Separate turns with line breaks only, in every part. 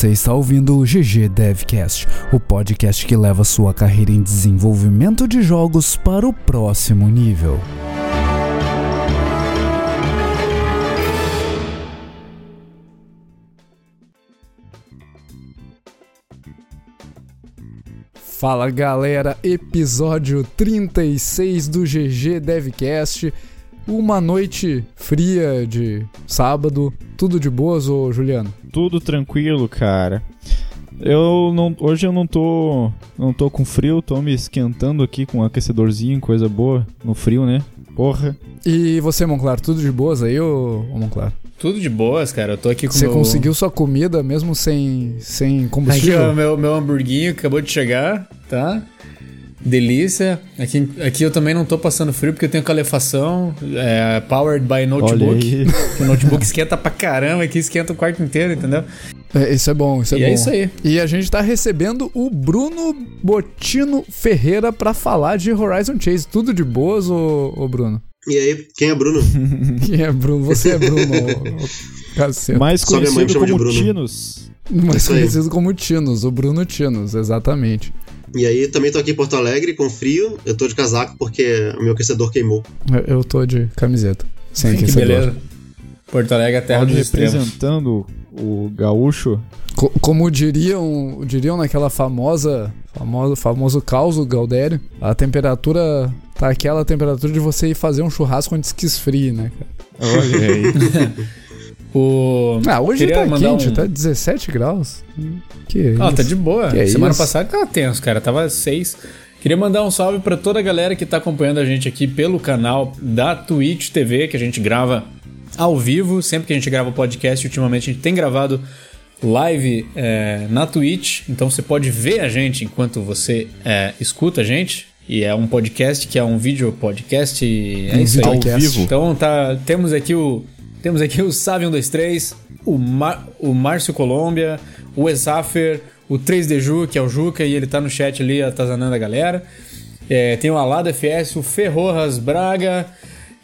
Você está ouvindo o GG Devcast, o podcast que leva sua carreira em desenvolvimento de jogos para o próximo nível. Fala galera, episódio 36 do GG Devcast. Uma noite fria de sábado. Tudo de boas, ô Juliano?
Tudo tranquilo, cara. Eu não, hoje eu não tô, não tô com frio, tô me esquentando aqui com um aquecedorzinho, coisa boa no frio, né? Porra.
E você, Monclar, tudo de boas aí, ô, ô Monclar?
Tudo de boas, cara. Eu tô aqui com
Você
meu...
conseguiu sua comida mesmo sem, sem
Aqui,
combustível?
ó, meu, meu hamburguinho que acabou de chegar, tá? Delícia. Aqui, aqui eu também não tô passando frio porque eu tenho calefação. É, powered by notebook. O notebook esquenta pra caramba, aqui esquenta o quarto inteiro, entendeu?
É, isso é bom, isso é
e
bom.
é isso aí.
E a gente tá recebendo o Bruno Botino Ferreira pra falar de Horizon Chase. Tudo de boas, ô, ô Bruno?
E aí, quem é Bruno?
Quem é Bruno? Você é Bruno, ô.
Mais
Só minha mãe
conhecido
chama de
como
Bruno.
Tinos.
Mais conhecido como Tinos, o Bruno Tinos, exatamente.
E aí, também tô aqui em Porto Alegre com frio. Eu tô de casaco porque o meu aquecedor queimou.
Eu, eu tô de camiseta. Sem
que
aquecedor.
beleza. Porto Alegre é a terra
Onde
dos extremos.
representando o gaúcho.
Co- como diriam, diriam naquela famosa, famoso, famoso caos do Galdério, a temperatura tá aquela temperatura de você ir fazer um churrasco antes que esfrie, né, cara?
Olha aí.
O...
Ah, hoje
Queria
tá quente,
um-
tá 17 graus. Que
Ah,
isso?
tá de boa.
Que
Semana
isso?
passada tava tenso, cara. Tava seis. Queria mandar um salve pra toda a galera que tá acompanhando a gente aqui pelo canal da Twitch TV, que a gente grava ao vivo. Sempre que a gente grava o podcast, ultimamente a gente tem gravado live é, na Twitch. Então você pode ver a gente enquanto você é, escuta a gente. E é um podcast que é um vídeo podcast. É
Um
isso aí.
Ao vivo.
Então tá, temos aqui o temos aqui o Sávio 123, o, Mar, o Márcio Colômbia, o Esafer, o 3D Ju, que é o Juca, e ele tá no chat ali atazanando a galera. É, tem o Alado FS, o Ferroras Braga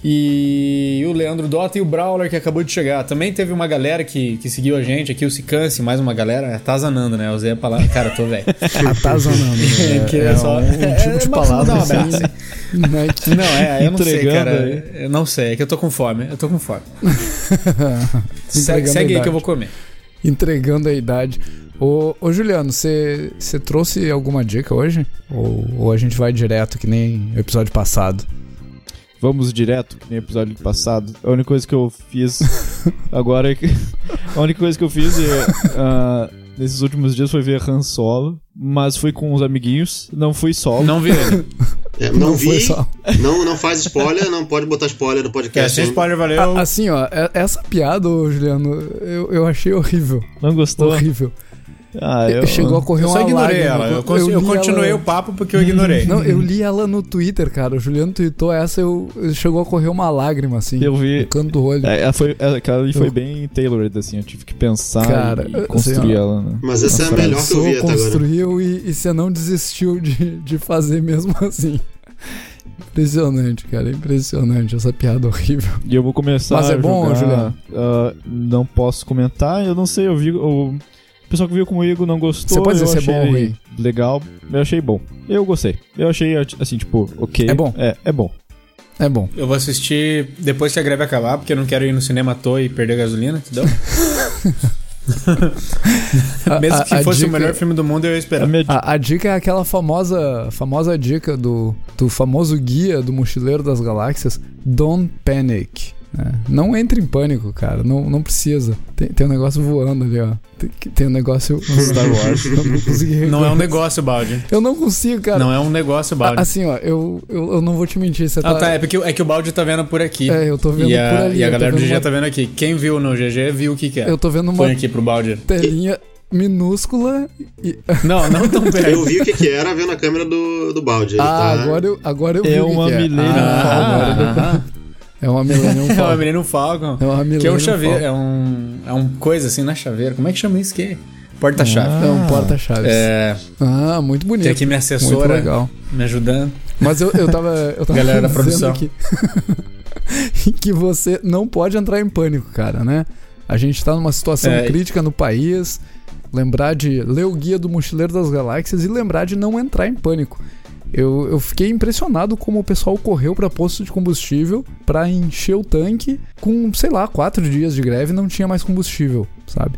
e o Leandro Dota e o Brawler que acabou de chegar. Também teve uma galera que, que seguiu a gente aqui, o Sicance, mais uma galera, atazanando, né? Eu usei a palavra. Cara, eu tô velho.
Atazanando. É,
Que
é
só-
um, um tipo
é,
de
mas
palavra
um abraço.
né,
Não, é, eu não sei, cara.
aí.
Eu não sei, é que eu tô com fome. Eu tô com fome. segue segue aí que eu vou comer.
Entregando a idade. Ô, ô Juliano, você você trouxe alguma dica hoje? Ou, ou a gente vai direto, que nem o episódio passado?
Vamos direto, que nem o episódio passado. A única coisa que eu fiz agora é que. A única coisa que eu fiz é, ah, nesses últimos dias foi ver Han Solo, mas fui com uns amiguinhos, não fui solo.
Não vi ele.
É, não,
foi
vi,
só.
não, não faz spoiler, não pode botar spoiler no
É,
podcast.
sem
hein?
spoiler, valeu.
A- Assim, ó, é- essa piada, Juliano, eu, eu achei horrível.
Não gostou?
Horrível.
Ah, eu.
Chegou a correr
eu
uma
só ignorei
lágrima.
ela. Eu, con- eu
li
continuei
ela-
o papo porque eu ignorei.
Não, eu li ela no Twitter, cara. O Juliano tweetou essa, eu, eu- chegou a correr uma lágrima, assim.
Eu vi.
No canto do olho.
É, ela foi, ela- aquela ali foi
Eu-
bem tailored, assim, eu tive que pensar
Cara,
e
assim,
construir
ó,
ela, né?
Mas essa é a melhor que eu vi até agora.
construiu e, e você não desistiu de, de fazer mesmo assim. Impressionante, cara. Impressionante. Essa piada horrível.
E eu vou começar
Mas é
a
bom,
jogar,
Juliano?
ah, não posso comentar, eu não sei, eu vi. O pessoal que viu comigo não gostou.
Você pode dizer se é bom
achei
ou ruim?
Legal, eu achei bom. Eu gostei. Eu achei, assim, tipo, ok.
É bom?
É, é bom.
É bom.
Eu vou assistir depois que a greve acabar, porque eu não quero ir no cinema à toa e perder gasolina, entendeu? Mesmo
a-
que
a
fosse
dica-
o melhor filme do mundo, eu ia
A
esperar.
minha
A, a dica é aquela famosa, famosa dica do, do famoso guia do Mochileiro das Galáxias: Don't panic. Né? Não entre em pânico, cara. Não, não precisa. Tem, tem um negócio voando ali, ó. Tem, tem um negócio.
Star Wars.
Não.
Não é um negócio, Balde.
Eu não consigo, cara.
Não é um negócio, Balde.
Assim, ó, eu, eu, eu não vou te mentir. Você
Ah, tá. É porque é que o Balde tá vendo por aqui.
É, eu tô vendo
e a,
por ali.
E a galera do GG
uma-
tá vendo aqui. Quem viu no GG viu o que que é.
Eu tô vendo uma
Põe aqui pro Balde.
telinha minúscula. E...
Não, não tão perto.
Eu vi o que, que era vendo a câmera do, do balde.
Ah,
tá...
agora eu, agora eu vi
É
o que
uma
que é.
Millennium
Ah, É uma Millennium
É uma
Falcon.
menina Falcon.
É uma Millennium
Que é um chaveiro,
Falcon.
é um. É um coisa assim, não é chaveiro. Como é que chama isso que Porta-chave.
É um porta-chaves.
É,
Ah, muito bonito.
tem aqui minha
Muito
assessora
legal.
me ajudando.
Mas eu, eu tava. Eu tava
Galera da produção.
Que, que você não pode entrar em pânico, cara, né? A gente tá numa situação
É.
crítica no país. lembrar de ler o guia do Mochileiro das Galáxias e lembrar de não entrar em pânico. Eu, eu fiquei impressionado como o pessoal correu para posto de combustível para encher o tanque com, sei lá, quatro dias de greve não tinha mais combustível, sabe?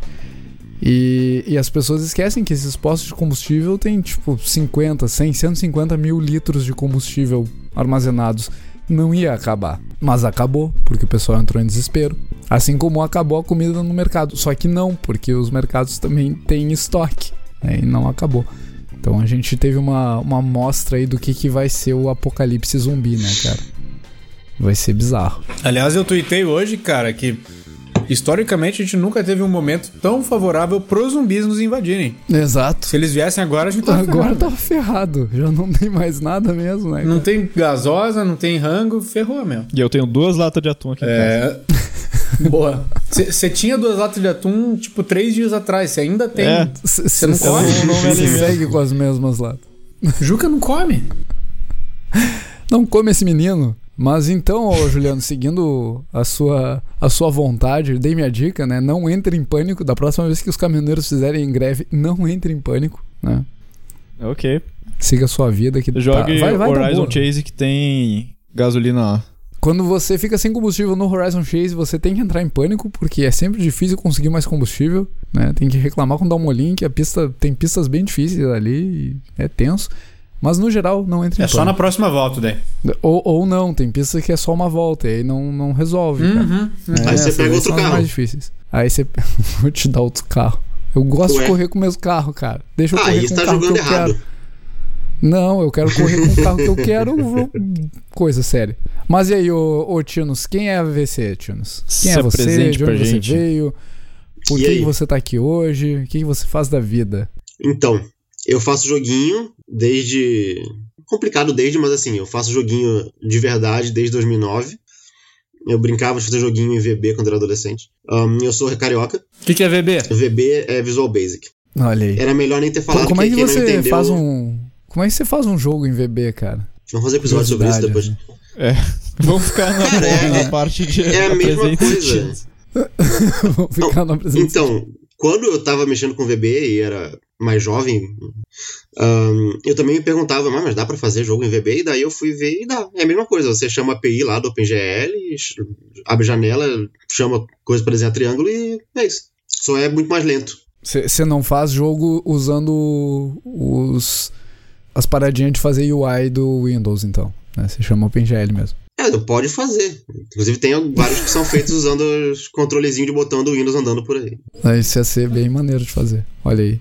E, e as pessoas esquecem que esses postos de combustível têm tipo 50, 100, 150 mil litros de combustível armazenados. Não ia acabar. Mas acabou, porque o pessoal entrou em desespero. Assim como acabou a comida no mercado. Só que não, porque os mercados também têm estoque. Né? E não acabou. Então a gente teve uma, uma amostra aí do que, que vai ser o apocalipse zumbi, né, cara? Vai ser bizarro.
Aliás, eu tuitei hoje, cara, que historicamente a gente nunca teve um momento tão favorável pros zumbis nos invadirem.
Exato.
Se eles viessem agora, a gente tava
Agora
ferrado.
tá ferrado. Já não tem mais nada mesmo, né?
Não
cara?
tem gasosa, não tem rango, ferrou, meu.
E eu tenho duas latas de atum aqui em casa.
É. Boa. Você tinha duas latas de atum, tipo, três dias atrás. Você ainda tem.
É.
Você
não come?
Não me
Você segue com as mesmas lá.
Juca não come.
Não come esse menino. Mas então, ô, Juliano, seguindo a sua, a sua vontade, dei minha dica, né? Não entre em pânico. Da próxima vez que os caminhoneiros fizerem greve, não entre em pânico, né?
Ok.
Siga a sua vida que
Jogue
tá, vai, vai
Horizon. Chase que tem gasolina lá.
Quando você fica sem combustível no Horizon Chase, você tem que entrar em pânico, porque é sempre difícil conseguir mais combustível, né? Tem que reclamar com o Dalmolin, que a pista tem pistas bem difíceis ali, e é tenso. Mas no geral, não entre em
É só na
pânico.
próxima volta, daí.
Ou, ou não, tem pista que é só uma volta, e aí não, não resolve. cara.
Uhum.
É,
Aí você pega outro carro.
mais difíceis. Aí você. Vou te dar outro carro. Eu gosto
Ué?
de correr com o mesmo carro, cara. Deixa eu
Ah,
correr com
você
o
tá
carro que eu
jogando errado.
quero. Não, eu quero correr com o carro que eu quero. Coisa séria. Mas e aí, ô, ô Tinos, quem é a VC, Tinos? Quem
Se
é você? De onde você
gente.
veio? Por
E
que
aí?
você tá aqui hoje? O que que você faz da vida?
Então, eu faço joguinho desde. Complicado desde, mas assim, eu faço joguinho de verdade desde 2009. Eu brincava de fazer joguinho em VB quando era adolescente. Ahn, eu sou carioca.
O que, que é VB?
VB é Visual Basic.
Olha aí.
Era melhor nem ter falado
Como é que você
entendeu.
faz um. Como é que você faz um jogo em VB, cara?
Vamos fazer episódio sobre isso depois.
É. Vamos ficar na,
Cara, é-
na parte de
é a mesma coisa.
Vamos ficar na apresentação.
Então, quando eu tava mexendo com VB e era mais jovem, ahn, eu também me perguntava, "Mas, mas dá pra fazer jogo em VB? E daí eu fui ver e dá. É a mesma coisa, você chama a API lá do OpenGL, abre janela, chama coisa pra desenhar triângulo e é isso. Só é muito mais lento.
Você não faz jogo usando os as paradinhas de fazer UI do Windows, então. Você chama OpenGL mesmo.
É, pode fazer. Inclusive tem vários que são feitos usando os controlezinhos de botão do Windows andando por aí.
Isso ia ser bem maneiro de fazer. Olha aí.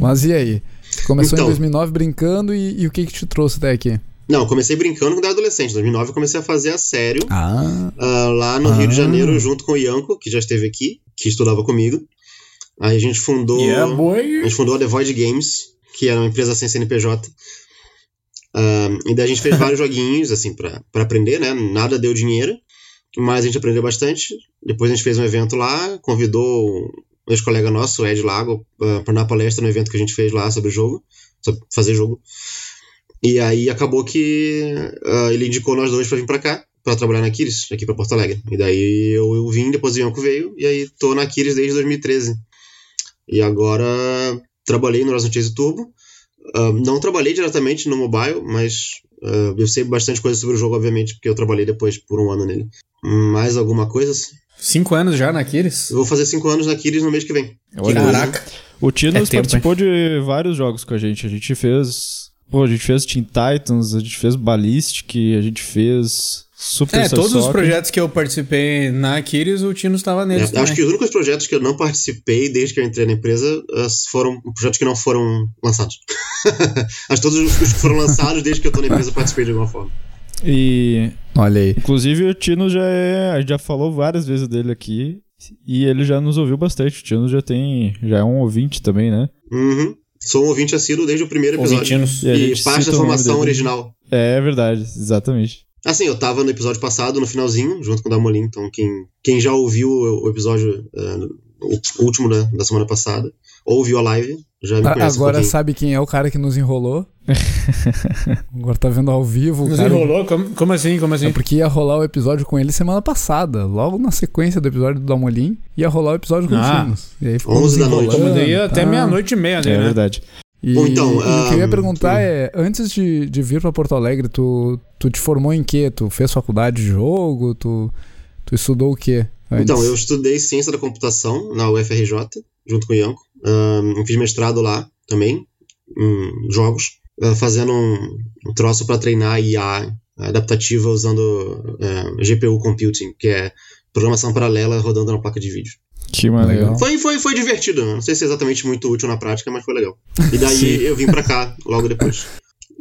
Mas e aí? Começou em
Então.
2009 brincando e, e o que que te trouxe até aqui?
Não, eu comecei brincando quando era adolescente. Em 2009 eu comecei a fazer a sério.
Ah,
Ah, lá no Rio de
Ah.
Janeiro, junto com o Ianco, que já esteve aqui, que estudava comigo. Aí a gente fundou.
Yeah,
A
boy.
gente fundou a The Void Games, que era uma empresa sem CNPJ. Ah, e daí a gente fez vários joguinhos, assim, pra, pra aprender, né? Nada deu dinheiro, mas a gente aprendeu bastante. Depois a gente fez um evento lá, convidou um ex-colega nosso, o Ed Lago, ah, pra dar palestra no evento que a gente fez lá sobre o jogo, sobre fazer jogo. E aí acabou que ah, ele indicou nós dois pra vir pra cá, pra trabalhar na Kiris, aqui pra Porto Alegre. E daí eu, eu vim, depois o Ianco veio, e aí tô na Kiris desde 2013. E agora trabalhei no Horizon Chase Turbo. Ah, não trabalhei diretamente no mobile, mas ah, eu sei bastante coisa sobre o jogo, obviamente, porque eu trabalhei depois por um ano nele. Mais alguma coisa?
Cinco anos já na Aquiles?
Eu vou fazer cinco anos na Kiris no mês que vem.
Olha,
Caraca.
O Tinos
É tempo,
participou de vários jogos com a gente. A gente fez. Pô, a gente fez Teen Titans, a gente fez Ballistic, a gente fez Super
É, todos os
Soccer.
projetos que eu participei na Aquiles, o Tino estava neles
É, acho que os únicos projetos que eu não participei desde que eu entrei na empresa foram projetos que não foram lançados. acho que todos os os que foram lançados desde que eu tô na empresa eu participei de alguma forma.
E,
olha aí.
inclusive, o Tino já é. A gente já falou várias vezes dele aqui. E ele já nos ouviu bastante. O Tino já tem. Já é um ouvinte também, né?
Uhum. Sou um ouvinte assíduo desde o primeiro episódio.
Ouvinte-nos.
E
E parte da formação original.
É verdade, exatamente.
Assim, eu tava no episódio passado, no finalzinho, junto com o Damolin, então quem, quem já ouviu o episódio eh, o último da, da semana passada, ou viu a live, já me conhece um
Agora
pouquinho.
sabe quem é o cara que nos enrolou? Agora tá vendo ao vivo o
Nos
cara.
enrolou? Como, como assim? Como assim?
É porque ia rolar o episódio com ele semana passada. Logo na sequência do episódio do Dalmolin, ia rolar o episódio com
Ah.
o Timos. E aí ficou
11
nos
da noite.
Mas daí até
tá?
meia-noite e meia,
É
né? né?
verdade.
E,
Bom, então,
o que eu ia
ahn,
perguntar é, antes de, de vir pra Porto Alegre, tu, tu te formou em quê? Tu fez faculdade de jogo? Tu, tu estudou o quê? Antes?
Então, eu estudei ciência da computação na UFRJ, junto com o Ianco. Ahn, fiz mestrado lá também, em jogos, ah, fazendo um, um troço para treinar IA adaptativa usando ah, GPU Computing, que é programação paralela rodando na placa de vídeo.
Que maneiro.
Foi, foi, foi divertido, não sei se é exatamente muito útil na prática, mas foi legal. E daí eu vim pra cá logo depois.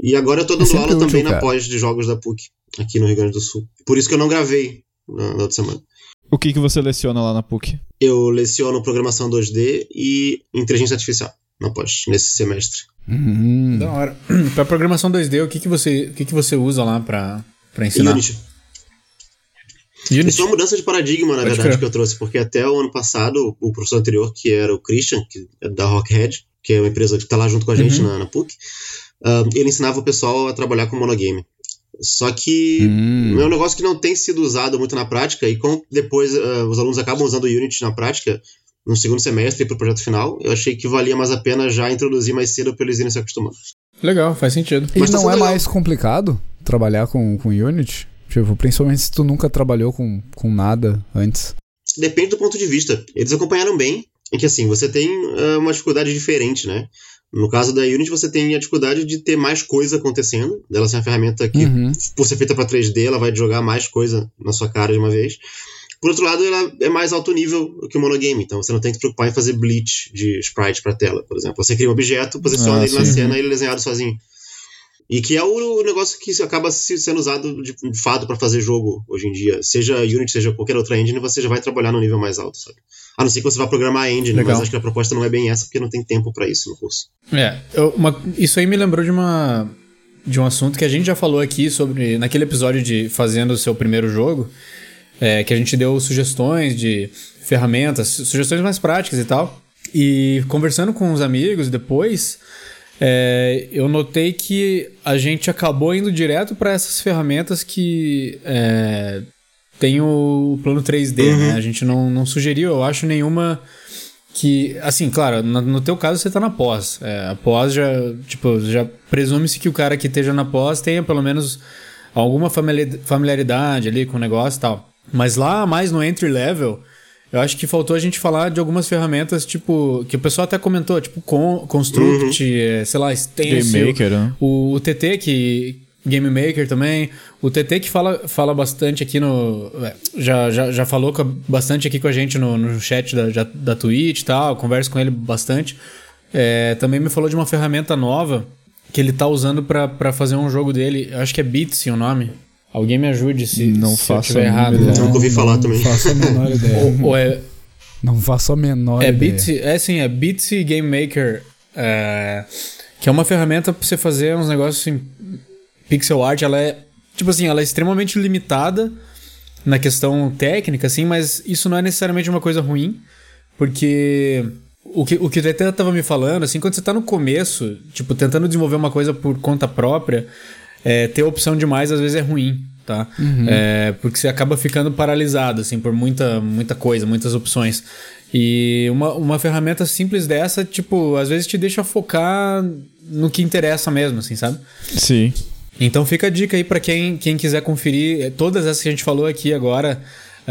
E agora eu tô dando
sempre
aula
útil,
também na
cara.
pós de jogos da PUC, aqui no Rio Grande do Sul. Por isso que eu não gravei na, na outra semana.
O que, que você leciona lá na PUC?
Eu leciono programação 2D e inteligência artificial na pós, nesse semestre.
Hum.
Da hora. pra programação 2D, o que, que, você, o que, que você usa lá pra, pra ensinar?
Unity.
Unity.
Isso é uma mudança de paradigma, na
Pode
verdade,
crer.
que eu trouxe, porque até o ano passado, o professor anterior, que era o Christian, que é da Rockhead, que é uma empresa que está lá junto com a gente
Uhum.
na, na PUC, ah, ele ensinava o pessoal a trabalhar com monogame. Só que
Hum.
é um negócio que não tem sido usado muito na prática, e como depois ah, os alunos acabam usando o Unity na prática, no segundo semestre para o projeto final, eu achei que valia mais a pena já introduzir mais cedo para eles irem se acostumando.
Legal, faz sentido.
E
Mas tá
não é
legal.
mais complicado trabalhar com, com Unity? Tipo, principalmente se tu nunca trabalhou com, com nada antes.
Depende do ponto de vista. Eles acompanharam bem, em que assim, você tem ah, uma dificuldade diferente, né? No caso da Unity, você tem a dificuldade de ter mais coisa acontecendo, dela ser uma ferramenta que,
Uhum.
por ser feita para 3D, ela vai jogar mais coisa na sua cara de uma vez. Por outro lado, ela é mais alto nível que o monogame, então você não tem que se preocupar em fazer bleach de sprite para tela, por exemplo. Você cria um objeto, posiciona
Ah,
ele na
sim.
cena e ele é desenhado sozinho. E que é o negócio que acaba se- sendo usado de fato para fazer jogo hoje em dia. Seja Unity, seja qualquer outra engine, você já vai trabalhar no nível mais alto, sabe? A não ser que você vá programar a engine,
Legal.
mas acho que a proposta não é bem essa, porque não tem tempo para isso no curso.
É, eu- uma- isso aí me lembrou de uma de um assunto que a gente já falou aqui sobre naquele episódio de fazendo o seu primeiro jogo, é, que a gente deu sugestões de ferramentas, su- sugestões mais práticas e tal. E conversando com os amigos depois, é, eu notei que a gente acabou indo direto para essas ferramentas que é, tem o plano 3D, né? A gente não, não sugeriu, eu acho, nenhuma que, assim, claro, no, no teu caso você tá na pós. É, a pós já, tipo, já presume-se que o cara que esteja na pós tenha pelo menos alguma famili- familiaridade ali com o negócio e tal. Mas lá, mais no entry level, eu acho que faltou a gente falar de algumas ferramentas, tipo, que o pessoal até comentou, tipo, con Construct, é, sei lá, Stencil,
Game Maker, né?
o, o TT que Game Maker também, o TT que fala, fala bastante aqui no é, já, já, já falou com a- bastante aqui com a gente no, no chat da, já- da Twitch e tal, converso com ele bastante. É, também me falou de uma ferramenta nova que ele tá usando pra pra fazer um jogo dele, eu acho que é Bitsy o nome. Alguém me ajude se,
Não
se eu
faço
tiver
a
errado.
ideia.
Nunca ouvi falar
não
também.
faço a menor ideia.
Ou, ou é,
Não faço a menor
é
ideia.
Bitsy, é sim, é Bitsy Game Maker, é, que é uma ferramenta pra você fazer uns negócios assim, pixel art, ela é, tipo assim, ela é extremamente limitada na questão técnica, assim, mas isso não é necessariamente uma coisa ruim, porque o que o, que o TT tava me falando, assim, quando você tá no começo, tipo, tentando desenvolver uma coisa por conta própria, é, ter opção demais às vezes é ruim, tá? É, porque você acaba ficando paralisado, assim, por muita, muita coisa, muitas opções. E uma, uma ferramenta simples dessa, tipo, às vezes te deixa focar no que interessa mesmo, assim, sabe?
Sim.
Então fica a dica aí pra quem, quem quiser conferir eh, todas essas que a gente falou aqui agora,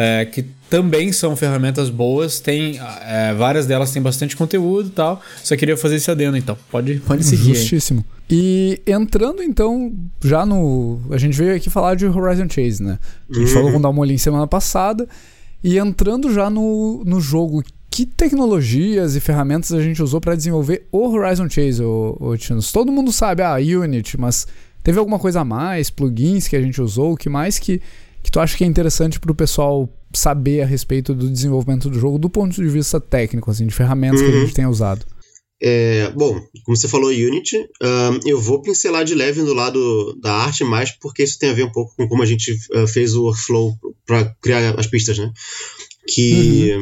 eh, que também são ferramentas boas, tem eh, várias delas têm bastante conteúdo e tal. Só queria fazer esse adendo então. Pode, pode seguir. aí.
Justíssimo. E entrando então, já no. A gente veio aqui falar de Horizon Chase, né? A gente
Uhum.
falou com o Dalmolin semana passada. E entrando já no, no jogo, que tecnologias e ferramentas a gente usou para desenvolver o Horizon Chase, ô, ô Tinos? Todo mundo sabe, ah, Unity, mas teve alguma coisa a mais, plugins que a gente usou, o que mais que, que tu acha que é interessante pro pessoal saber a respeito do desenvolvimento do jogo do ponto de vista técnico, assim, de ferramentas que a
Uhum.
gente tenha usado?
É, bom, como você falou, Unity, ahn, eu vou pincelar de leve no lado da arte, mais porque isso tem a ver um pouco com como a gente ah, fez o workflow para criar as pistas, né? Que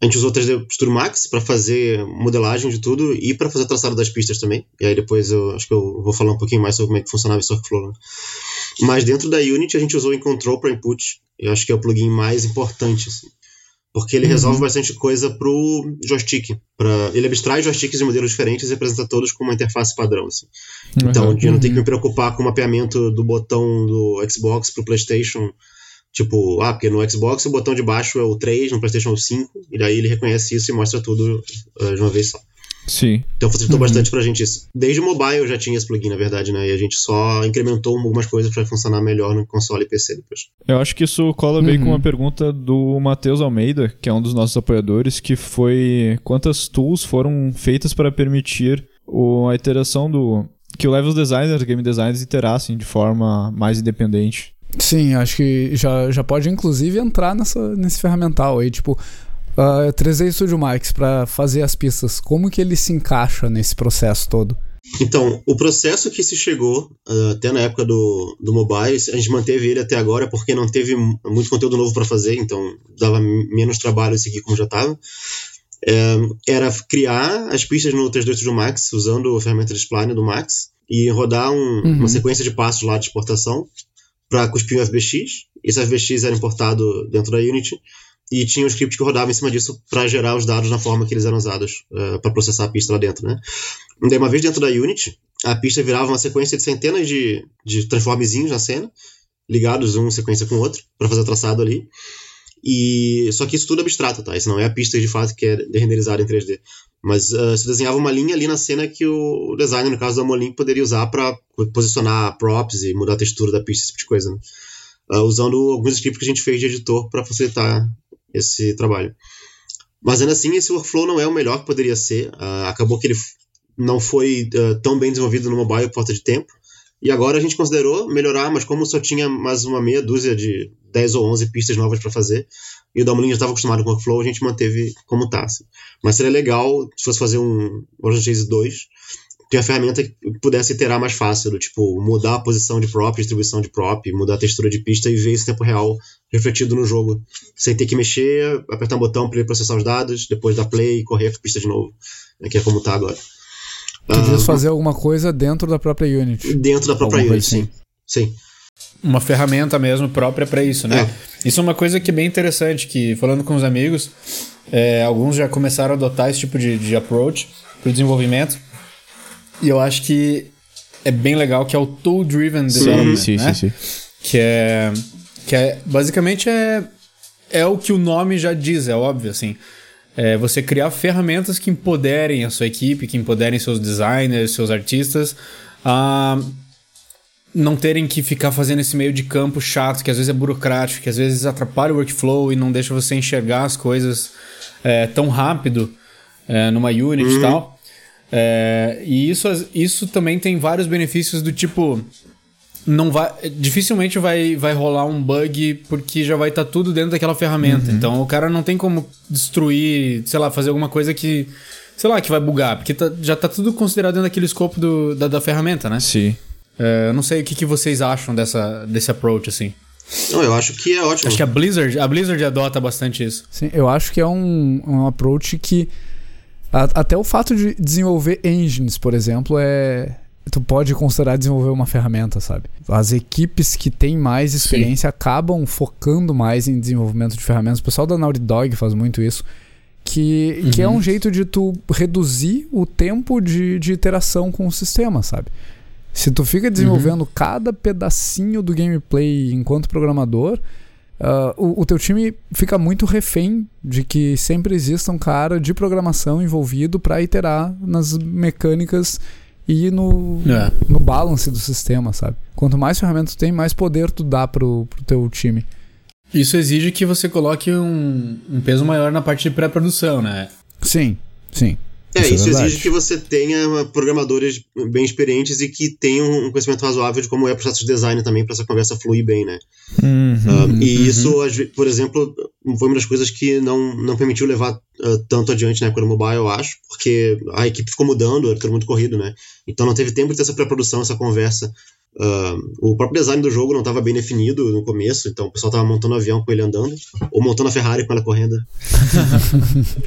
a gente usou 3D Studio Max para fazer modelagem de tudo e para fazer traçado das pistas também. E aí depois eu acho que eu vou falar um pouquinho mais sobre como é que funcionava esse workflow. Né? Mas dentro da Unity a gente usou o Control para input. Eu acho que é o plugin mais importante, assim, porque ele uhum. resolve bastante coisa pro joystick. Pra, ele abstrai joysticks de modelos diferentes e apresenta todos com uma interface padrão. Assim. Uhum. Então, eu não tenho que me preocupar com o mapeamento do botão do Xbox pro PlayStation Tipo, ah, porque no Xbox o botão de baixo é o 3, no PlayStation é o 5, e daí ele reconhece isso e mostra tudo uh, de uma vez só.
Sim.
Então facilitou uhum. bastante pra gente isso. Desde o mobile já tinha esse plugin, na verdade, né? E a gente só incrementou algumas coisas para funcionar melhor no console e PC depois.
Eu acho que isso cola bem uhum. com uma pergunta do Matheus Almeida, que é um dos nossos apoiadores, que foi quantas tools foram feitas para permitir o, a iteração do. que o level designers, game designers iterassem de forma mais independente.
Sim, acho que já, já pode inclusive entrar nessa, nesse ferramental aí, tipo, uh, 3D Studio Max para fazer as pistas, como que ele se encaixa nesse processo todo?
Então, o processo que se chegou, uh, até na época do, do mobile, a gente manteve ele até agora porque não teve muito conteúdo novo para fazer, então dava menos trabalho seguir como já estava. É, era criar as pistas no 3D Studio Max usando a ferramenta de spline do Max e rodar um, uhum. uma sequência de passos lá de exportação para cuspir o FBX. Esse FBX era importado dentro da Unity e tinha um script que rodava em cima disso para gerar os dados na forma que eles eram usados uh, eh, para processar a pista lá dentro, né? Daí, uma vez dentro da Unity, a pista virava uma sequência de centenas de, de transformezinhos na cena, ligados um sequência com o outro, para fazer o traçado ali. E só que isso tudo é abstrato, tá? Isso não é a pista de fato que é renderizada em 3D. Mas uh, se desenhava uma linha ali na cena que o designer, no caso da Molin, poderia usar para posicionar props e mudar a textura da pista, esse tipo de coisa. Né? Uh, usando alguns scripts que a gente fez de editor para facilitar esse trabalho. Mas ainda assim, esse workflow não é o melhor que poderia ser. Uh, acabou que ele não foi tão bem desenvolvido no mobile por falta de tempo. E agora a gente considerou melhorar, mas como só tinha mais uma meia dúzia de 10 ou 11 pistas novas para fazer, e o Dalmolin já estava acostumado com o workflow, a gente manteve como tá. Assim. Mas seria legal se fosse fazer um Origin Chase 2, ter a ferramenta que pudesse iterar mais fácil, tipo, mudar a posição de prop, distribuição de prop, mudar a textura de pista e ver esse tempo real refletido no jogo, sem ter que mexer, apertar um botão para ele processar os dados, depois dar play e correr a pista de novo, né, que é como tá agora.
Podia uh, fazer alguma coisa dentro da própria Unity.
Dentro da própria Unity, sim. Sim.
Uma ferramenta mesmo própria para isso, né? É. Isso é uma coisa que é bem interessante, que falando com os amigos, é, alguns já começaram a adotar esse tipo de, de approach para o desenvolvimento. E eu acho que é bem legal que é o tool driven development, sim, né? sim, sim, Que é que é basicamente é é o que o nome já diz, é óbvio assim é você criar ferramentas que empoderem a sua equipe, que empoderem seus designers, seus artistas a não terem que ficar fazendo esse meio de campo chato, que às vezes é burocrático, que às vezes atrapalha o workflow e não deixa você enxergar as coisas é, tão rápido é, numa unit uhum. e tal. É, e isso, isso também tem vários benefícios do tipo não vai dificilmente vai, vai rolar um bug porque já vai estar tá tudo dentro daquela ferramenta. Uhum. Então o cara não tem como destruir, sei lá, fazer alguma coisa que sei lá, que vai bugar, porque tá, já tá tudo considerado dentro daquele escopo do, da, da ferramenta, né?
Sim.
É, eu não sei o que, que vocês acham dessa, desse approach, assim.
Não, eu acho que é ótimo.
Acho que a Blizzard, a Blizzard adota bastante isso.
Sim, eu acho que é um, um approach que. A, até o fato de desenvolver engines, por exemplo, é, tu pode considerar desenvolver uma ferramenta, sabe? As equipes que têm mais experiência Sim. acabam focando mais em desenvolvimento de ferramentas. O pessoal da Naughty Dog faz muito isso. Que, uhum. que é um jeito de tu reduzir o tempo de, de interação com o sistema, sabe? Se tu fica desenvolvendo uhum. cada pedacinho do gameplay enquanto programador, uh, o, o, teu time fica muito refém de que sempre exista um cara de programação envolvido para iterar nas mecânicas e no, é. no balance do sistema, sabe? Quanto mais ferramentas tu tem, mais poder tu dá pro, pro teu time.
Isso exige que você coloque um, um peso maior na parte de pré-produção, né?
Sim, sim.
É, isso, isso exige que você tenha programadores bem experientes e que tenham um conhecimento razoável de como é o processo de design também para essa conversa fluir bem, né? Uhum, uh, e uhum. isso, por exemplo, foi uma das coisas que não, não permitiu levar uh, tanto adiante na época do mobile, eu acho, porque a equipe ficou mudando, era tudo muito corrido, né? Então não teve tempo de ter essa pré-produção, essa conversa Uh, o próprio design do jogo não estava bem definido no começo, então o pessoal estava montando um avião com ele andando, ou montando a Ferrari com ela correndo.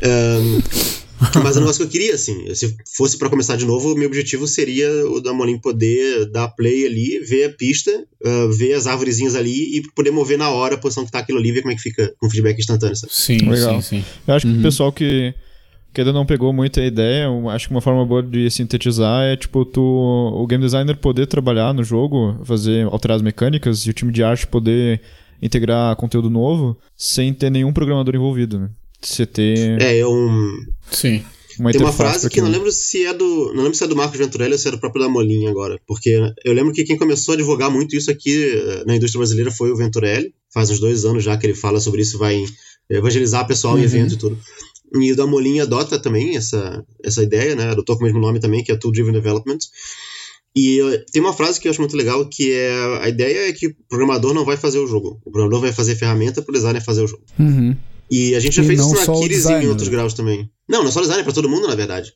um, mas é um negócio que eu queria, assim. Se fosse para começar de novo, o meu objetivo seria o da Molin poder dar play ali, ver a pista, uh, ver as árvorezinhas ali e poder mover na hora a posição que tá aquilo ali, ver como é que fica com feedback instantâneo. Sabe?
Sim,
Legal.
sim, sim.
Eu acho que
Uhum.
o pessoal que, que ainda não pegou muito a ideia, eu acho que uma forma boa de sintetizar é tipo tu, o game designer poder trabalhar no jogo, fazer alterar as mecânicas e o time de arte poder integrar conteúdo novo sem ter nenhum programador envolvido, né? Você ter
É, eu.
Sim.
uma
Tem uma frase que não lembro se é do. Não lembro se é do Marcos Venturelli ou se é do próprio da Molin agora. Porque eu lembro que quem começou a divulgar muito isso aqui eh, na indústria brasileira foi o Venturelli. Faz uns dois anos já que ele fala sobre isso, vai evangelizar pessoal em
Uhum.
eventos e tudo. E o da Molin adota também essa, essa ideia, né? Adotou com o mesmo nome também, que é Tool Driven Development. E eh, tem uma frase que eu acho muito legal, que é a ideia é que o programador não vai fazer o jogo. O programador vai fazer ferramenta para o designer fazer o jogo.
Uhum.
E a gente já
E
fez e em outros
né?
graus também. Não, não só design, é pra todo mundo, na verdade.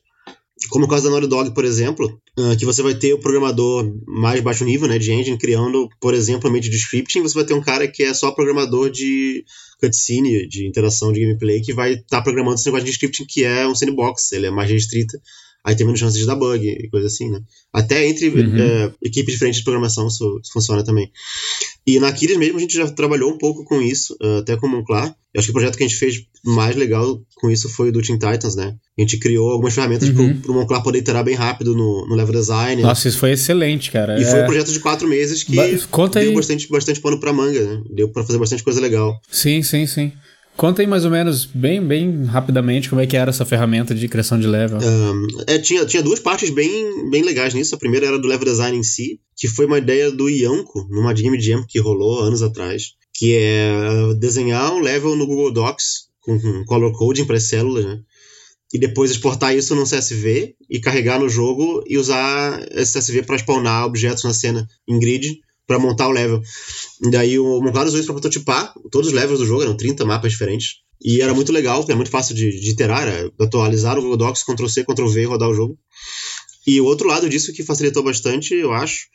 Como o caso da Naughty Dog, por exemplo, ah, que você vai ter o programador mais baixo nível, né, de engine, criando, por exemplo, ambiente de scripting, você vai ter um cara que é só programador de cutscene, de interação de gameplay, que vai estar programando esse negócio de scripting que é um sandbox, ele é mais restrita, aí tem menos chances de dar bug e coisa assim, né. Até entre
Uhum.
equipes diferentes de programação isso, isso funciona também. E na Aquiles mesmo a gente já trabalhou um pouco com isso, eh, até com o Monclar. Eu acho que o projeto que a gente fez mais legal com isso foi o do Teen Titans, né? A gente criou algumas ferramentas
Uhum.
pro, pro Monclar poder iterar bem rápido no, no level design.
Nossa, isso foi excelente, cara.
E foi um
É,
projeto de quatro meses que
Ba- conta
deu
aí.
bastante, bastante pano pra manga, né? Deu pra fazer bastante coisa legal.
Sim, sim, sim. Conta aí mais ou menos, bem, bem rapidamente, como é que era essa ferramenta de criação de level.
Um, é, tinha, tinha duas partes bem, bem legais nisso. A primeira era do level design em si, que foi uma ideia do Ianco, numa Game Jam que rolou anos atrás, que é uh, desenhar um level no Google Docs com, com color coding para as células, né? E depois exportar isso num CSV e carregar no jogo e usar esse CSV para spawnar objetos na cena em grid para montar o level. E daí o Monclar usou isso para prototipar todos os levels do jogo, eram 30 mapas diferentes. E era muito legal, porque é muito fácil de, de iterar, era atualizar o Google Docs, Ctrl-C, Ctrl-V e rodar o jogo. E o outro lado disso que facilitou bastante, eu acho,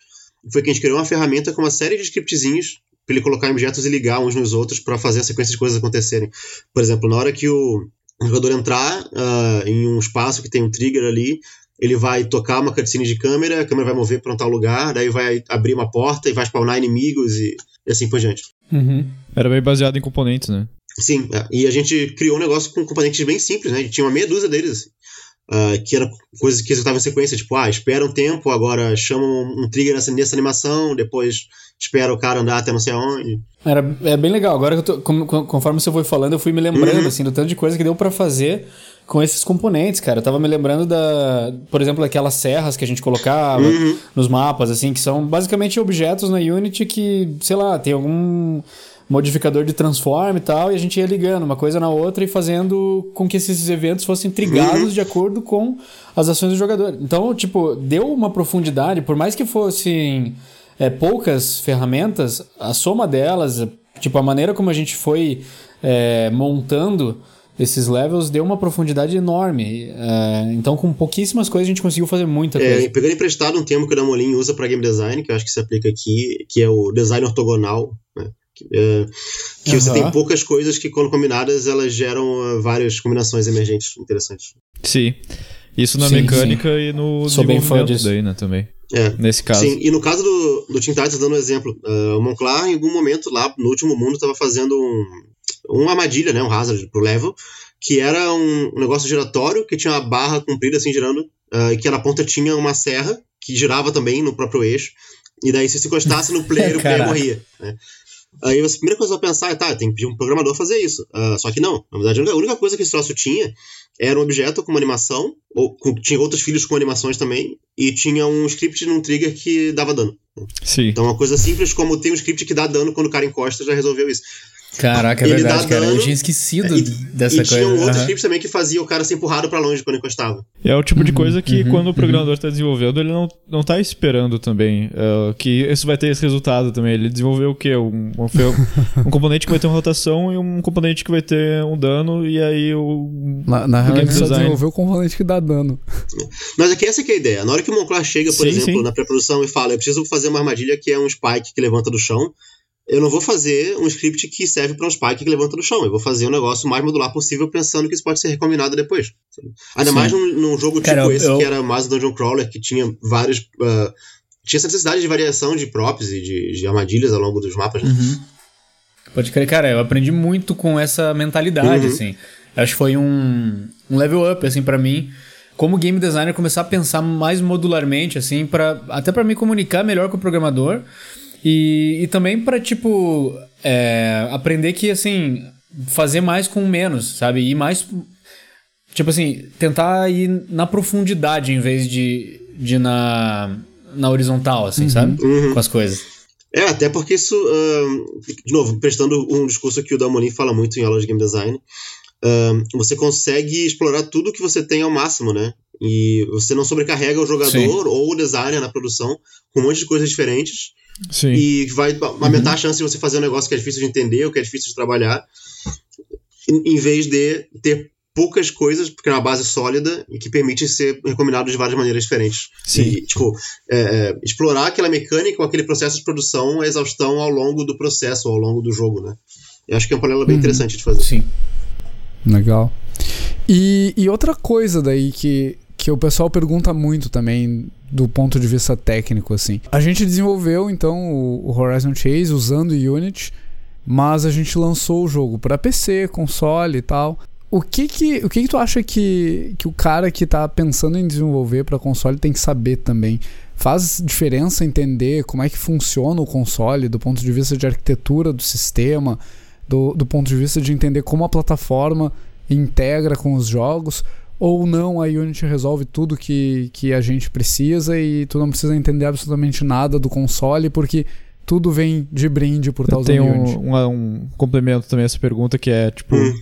foi que a gente criou uma ferramenta com uma série de scriptzinhos para ele colocar objetos e ligar uns nos outros para fazer a sequência de coisas acontecerem. Por exemplo, na hora que o jogador entrar ah, em um espaço que tem um trigger ali, ele vai tocar uma cutscene de câmera, a câmera vai mover para um tal lugar, daí vai abrir uma porta e vai spawnar inimigos e, e assim por diante.
Uhum.
Era bem baseado em componentes, né?
Sim, é, e a gente criou um negócio com componentes bem simples, né? A gente tinha uma meia dúzia deles, assim, ah, que era coisas que executavam em sequência, tipo, ah, espera um tempo, agora chama um, trigger nessa, nessa animação, depois espera o cara andar até não sei aonde.
Era, é bem legal. Agora, que eu tô- com- conforme você foi falando, eu fui me lembrando,
Uhum.
assim, do tanto de coisa que deu pra fazer com esses componentes, cara. Eu tava me lembrando da, por exemplo, daquelas serras que a gente colocava
Uhum.
nos mapas, assim, que são basicamente objetos na Unity que, sei lá, tem algum modificador de transform e tal, e a gente ia ligando uma coisa na outra e fazendo com que esses eventos fossem trigados de acordo com as ações do jogador. Então, tipo, deu uma profundidade, por mais que fossem é, poucas ferramentas, a soma delas, tipo, a maneira como a gente foi é, montando esses levels deu uma profundidade enorme. É, então, com pouquíssimas coisas, a gente conseguiu fazer muita
É,
coisa.
pegando emprestado um termo que o Damolin usa para game design, que eu acho que se aplica aqui, que é o design ortogonal, né? Que, é, que você
Aham.
tem poucas coisas que, quando combinadas, elas geram ah, várias combinações emergentes interessantes.
Sim. Isso na
Sim,
mecânica e no
Sou bem fã
desenvolvimento
disso.
daí, né, também.
É,
Nesse caso.
Sim, e no caso do, do Teen Titans, dando um exemplo, ah, o Monclar, em algum momento lá no último mundo, estava fazendo um, uma armadilha, né, um hazard pro level, que era um, um negócio giratório que tinha uma barra comprida assim girando, ah, e que na ponta tinha uma serra que girava também no próprio eixo, e daí se se encostasse no player, o player morria. Né? Aí a primeira coisa que você vai pensar é, tá, tem que pedir um programador fazer isso. Ah, só que não, na verdade a única- a única coisa que esse troço tinha era um objeto com uma animação, ou com- tinha outros filhos com animações também, e tinha um script num trigger que dava dano.
Sim.
Então, uma coisa simples como tem um script que dá dano quando o cara encosta já resolveu isso.
Caraca, é
Ele
verdade,
dá
cara. Eu
dano,
tinha esquecido
E,
dessa
e
coisa.
tinha um outro
Aham.
script também que fazia o cara ser empurrado pra longe quando encostava.
E é o tipo de
Uhum,
coisa que quando o programador está desenvolvendo, ele não, não tá esperando também é, que isso vai ter esse resultado também. Ele desenvolveu o quê? Um, um, um componente que vai ter uma rotação e um componente que vai ter um dano, e aí o.
Na, na real, ele só desenvolveu o componente que dá dano.
Mas aqui essa que é a ideia. Na hora que o Monclar chega, por
Sim,
exemplo,
sim.
na pré-produção e fala, eu preciso fazer uma armadilha que é um spike que levanta do chão, eu não vou fazer um script que serve para um spike que levanta do chão. Eu vou fazer um negócio mais modular possível pensando que isso pode ser recombinado depois. Ainda
Sim.
mais num, num jogo
Cara,
tipo
eu-
esse,
eu-
que era mais um Dungeon Crawler, que tinha vários... ah, tinha essa necessidade de variação de props e de, de armadilhas ao longo dos mapas. né?
Uhum. Pode crer, cara, eu aprendi muito com essa mentalidade,
Uhum.
assim. Acho que foi um, um level up, assim, pra mim. Como game designer, começar a pensar mais modularmente, assim, para até pra me comunicar melhor com o programador. E, e também pra, tipo, é, aprender que, assim, fazer mais com menos, sabe? Ir mais. Tipo assim, tentar ir na profundidade em vez de, de ir na, na horizontal, assim, sabe?
Uhum.
Com as coisas.
É, até porque isso, ahn, de novo, prestando um discurso que o Damonin fala muito em aulas de game design, ahn, você consegue explorar tudo que você tem ao máximo, né? E você não sobrecarrega o jogador
Sim.
ou o designer na produção com um monte de coisas diferentes
Sim.
e vai aumentar a chance de você fazer um negócio que é difícil de entender ou que é difícil de trabalhar, em, em vez de ter poucas coisas, porque é uma base sólida e que permite ser recombinado de várias maneiras diferentes.
Sim.
E, tipo, é, é, explorar aquela mecânica ou aquele processo de produção, a exaustão ao longo do processo, ao longo do jogo, né? Eu acho que é um paralelo bem interessante de fazer.
Sim.
Legal. E, e outra coisa daí que, que o pessoal pergunta muito também do ponto de vista técnico, assim. A gente desenvolveu, então, o, Horizon Chase usando Unity, mas a gente lançou o jogo para PC, console e tal. O que que, o que, que tu acha que, que o cara que tá pensando em desenvolver para console tem que saber também? Faz diferença entender como é que funciona o console do ponto de vista de arquitetura do sistema, do, do ponto de vista de entender como a plataforma integra com os jogos, ou não a Unity resolve tudo que, que a gente precisa e tu não precisa entender absolutamente nada do console, porque tudo vem de brinde por usando
tenho
Unity.
um, um, um complemento também a essa pergunta que é, tipo,
Hum.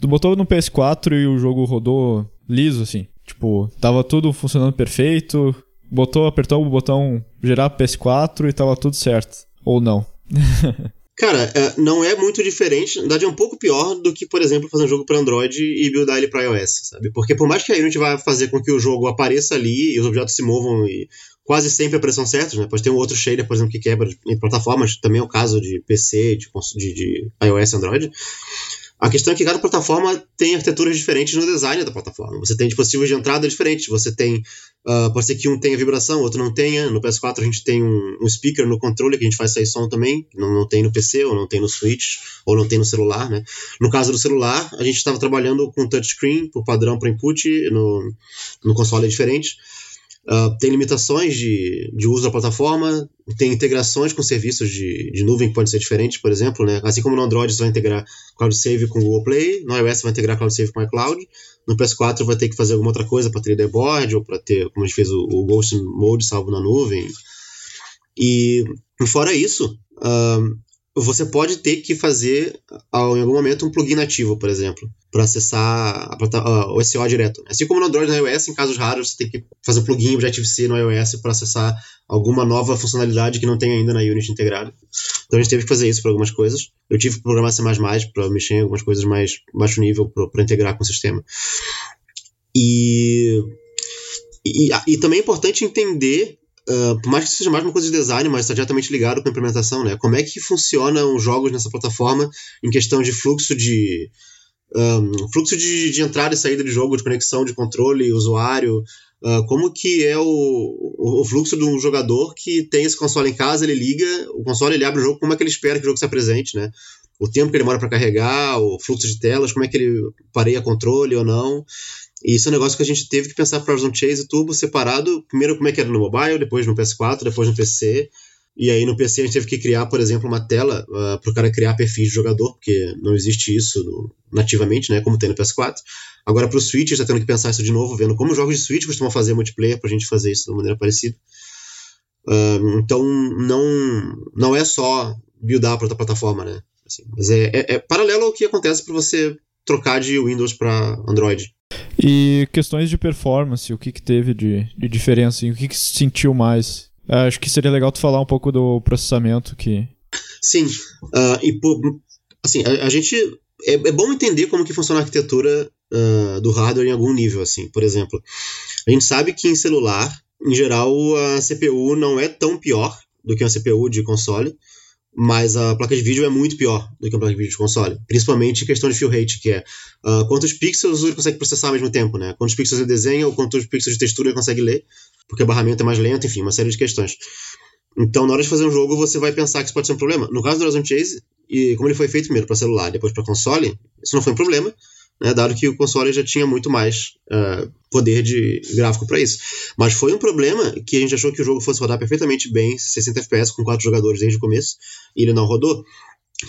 tu botou no PS4 e o jogo rodou liso, assim. Tipo, tava tudo funcionando perfeito, botou, apertou o botão gerar PS4 e tava tudo certo. Ou não.
Cara, é, não é muito diferente, na verdade é um pouco pior do que, por exemplo, fazer um jogo para Android e buildar ele para iOS, sabe? Porque por mais que a Unity vá fazer com que o jogo apareça ali e os objetos se movam e quase sempre apareçam certos, né? Pode ter um outro shader, por exemplo, que quebra em plataformas, também é o caso de PC, de, de, de iOS e Android. A questão é que cada plataforma tem arquiteturas diferentes no design da plataforma. Você tem dispositivos de entrada diferentes. Você tem. ah, pode ser que um tenha vibração, outro não tenha. No PS4 a gente tem um, um speaker no controle que a gente faz sair som também. Não, não tem no PC, ou não tem no Switch, ou não tem no celular, né? No caso do celular, a gente estava trabalhando com touchscreen por padrão para input. No, no console é diferente. Ah, tem limitações de, de uso da plataforma, tem integrações com serviços de, de nuvem que podem ser diferentes, por exemplo, né? Assim como no Android você vai integrar Cloud Save com o Google Play, no iOS vai integrar Cloud Save com o iCloud, no PS4 vai ter que fazer alguma outra coisa para ter deboard ou para ter, como a gente fez o, o Ghost Mode salvo na nuvem. E fora isso, ah, você pode ter que fazer ah, em algum momento um plugin nativo, por exemplo, para acessar a ah, o SEO direto. Assim como no Android e no iOS, em casos raros, você tem que fazer um plugin Objective-C no iOS para acessar alguma nova funcionalidade que não tem ainda na Unity integrada. Então a gente teve que fazer isso para algumas coisas. Eu tive que programar C++ para mexer em algumas coisas mais baixo nível para integrar com o sistema. E, e, e também é importante entender Uh, por mais que seja mais uma coisa de design, mas está diretamente ligado com a implementação, né? Como é que funcionam os jogos nessa plataforma em questão de fluxo de um, fluxo de, de, entrada e saída de jogo, de conexão, de controle, usuário, uh, como que é o, o, o, fluxo de um jogador que tem esse console em casa, ele liga, o console ele abre o jogo, como é que ele espera que o jogo se apresente, né? O tempo que ele demora para carregar, o fluxo de telas, como é que ele pareia controle ou não. E isso é um negócio que a gente teve que pensar para Horizon Chase e Turbo separado. Primeiro, como é que era no mobile, depois no PS4, depois no PC. E aí no PC a gente teve que criar, por exemplo, uma tela uh, para o cara criar perfis de jogador, porque não existe isso no, nativamente, né, como tem no PS4. Agora para o Switch a gente está tendo que pensar isso de novo, vendo como os jogos de Switch costumam fazer multiplayer para a gente fazer isso de uma maneira parecida. Uh, então não, não é só buildar para outra plataforma, né? Assim. Mas é, é, é paralelo ao que acontece para você trocar de Windows para Android.
E questões de performance, o que, que teve de, de diferença? E o que, que se sentiu mais? Acho que seria legal tu falar um pouco do processamento que.
Sim. Uh, e por, assim, a, a gente. É, é, bom entender como que funciona a arquitetura uh, do hardware em algum nível. assim. Por exemplo, a gente sabe que em celular, em geral, a CPU não é tão pior do que uma CPU de console mas a placa de vídeo é muito pior do que a placa de vídeo de console. Principalmente em questão de fill rate, que é uh, quantos pixels ele consegue processar ao mesmo tempo, né? Quantos pixels ele desenha ou quantos pixels de textura ele consegue ler, porque o barramento é mais lento, enfim, uma série de questões. Então, na hora de fazer um jogo, você vai pensar que isso pode ser um problema. No caso do Horizon Chase, e como ele foi feito primeiro para celular, depois para console, isso não foi um problema, né, dado que o console já tinha muito mais uh, poder de gráfico para isso. Mas foi um problema que a gente achou que o jogo fosse rodar perfeitamente bem, 60 FPS com quatro jogadores desde o começo, e ele não rodou,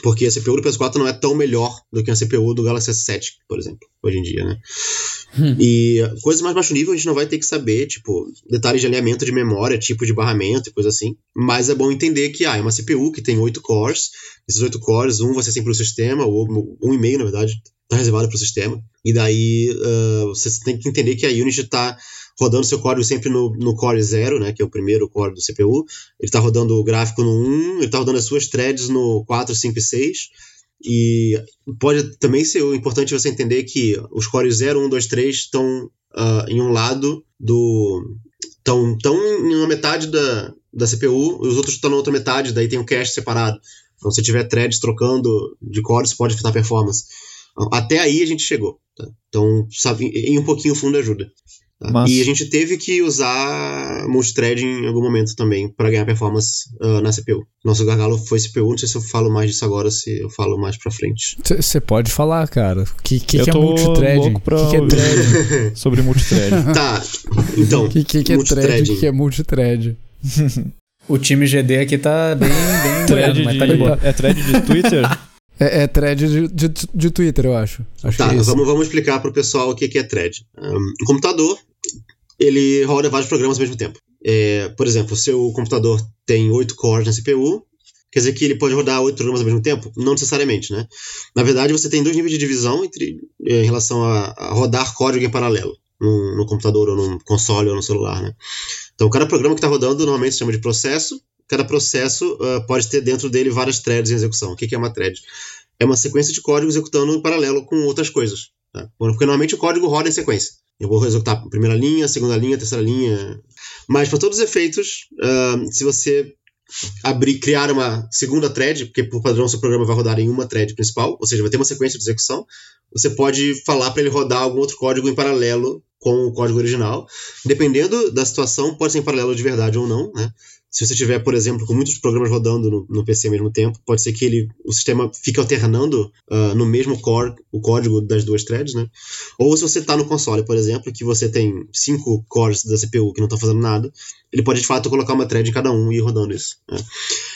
porque a CPU do PS4 não é tão melhor do que a CPU do Galaxy S7, por exemplo, hoje em dia, né? Hum. E coisas mais baixo nível a gente não vai ter que saber, tipo, detalhes de alinhamento de memória, tipo de barramento e coisa assim. Mas é bom entender que ah, é uma CPU que tem 8 cores, esses 8 cores, um vai ser sempre o sistema, ou um e meio, na verdade, está reservado para o sistema. E daí uh, você tem que entender que a Unity está rodando seu código sempre no, no core 0, né, que é o primeiro core do CPU. Ele está rodando o gráfico no 1, ele está rodando as suas threads no 4, 5 e 6. E pode também ser importante você entender que os cores 0, 1, 2, 3 estão uh, em um lado do. estão tão em uma metade da, da CPU, os outros estão na outra metade, daí tem o um cache separado. Então, se tiver threads trocando de cores, pode afetar a performance. Até aí a gente chegou. Tá? Então, sabe, em um pouquinho o fundo ajuda. Tá? E a gente teve que usar multithread em algum momento também para ganhar performance uh, na CPU. Nosso gargalo foi CPU, não sei se eu falo mais disso agora, se eu falo mais pra frente.
Você pode falar, cara. O que, que, que é multithread? O que, que é thread?
Sobre multithread.
tá, então.
O que, que, que é thread? O que é multithread?
o time GD aqui tá bem, bem
thread mas tá de boa. É thread de Twitter?
É, é thread de, de, de, Twitter, eu acho. acho
tá,
é
vamos, vamos explicar para o pessoal o que, que é thread. Um, o computador, ele roda vários programas ao mesmo tempo. É, por exemplo, o seu computador tem 8 cores na CPU, quer dizer que ele pode rodar 8 programas ao mesmo tempo? Não necessariamente, né? Na verdade, você tem dois níveis de divisão entre, é, em relação a, a rodar código em paralelo. No, no, computador, ou no console, ou no celular, né? Então, cada programa que está rodando normalmente se chama de processo, cada processo uh, pode ter dentro dele várias threads em execução. O que, que é uma thread? É uma sequência de código executando em paralelo com outras coisas. Tá? Porque normalmente o código roda em sequência. Eu vou executar a primeira linha, a segunda linha, a terceira linha. Mas para todos os efeitos, uh, se você abrir, criar uma segunda thread, porque por padrão seu programa vai rodar em uma thread principal, ou seja, vai ter uma sequência de execução, você pode falar para ele rodar algum outro código em paralelo com o código original. Dependendo da situação, pode ser em paralelo de verdade ou não, né? Se você tiver, por exemplo, com muitos programas rodando no, no PC ao mesmo tempo, pode ser que ele, o sistema fique alternando uh, no mesmo core o código das duas threads, né? Ou se você está no console, por exemplo, que você tem cinco cores da CPU que não estão fazendo nada, ele pode de fato colocar uma thread em cada um e ir rodando isso. Né?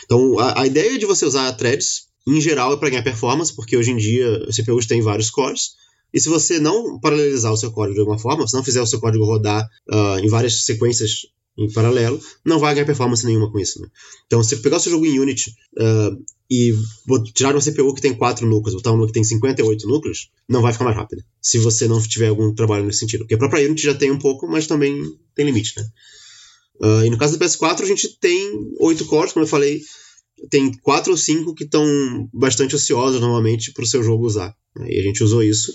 Então, a, a ideia de você usar threads, em geral, é para ganhar performance, porque hoje em dia os CPUs têm vários cores. E se você não paralelizar o seu código de alguma forma, se não fizer o seu código rodar uh, em várias sequências em paralelo, não vai ganhar performance nenhuma com isso. Né? Então, se pegar o seu jogo em Unity uh, e tirar uma CPU que tem 4 núcleos, botar uma que tem 58 núcleos, não vai ficar mais rápida. Se você não tiver algum trabalho nesse sentido. Porque a própria Unity já tem um pouco, mas também tem limite. Né? Uh, e no caso do PS4, a gente tem 8 cores, como eu falei, tem 4 ou 5 que estão bastante ociosos normalmente para o seu jogo usar. Né? E a gente usou isso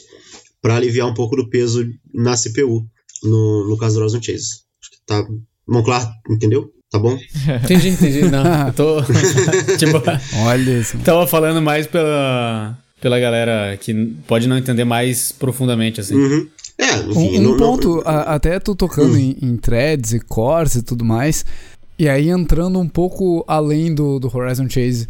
para aliviar um pouco do peso na CPU, no, no caso do Horizon Chase. Acho que tá Monclar, entendeu? Tá bom?
Entendi, entendi. Não, eu tô. tipo,
Olha isso.
Tava falando mais pela, pela galera que pode não entender mais profundamente, assim.
Uhum. É,
enfim, um, um não, ponto, não... A, até tu tocando uhum. em, em, threads e cores e tudo mais, e aí entrando um pouco além do, do Horizon Chase,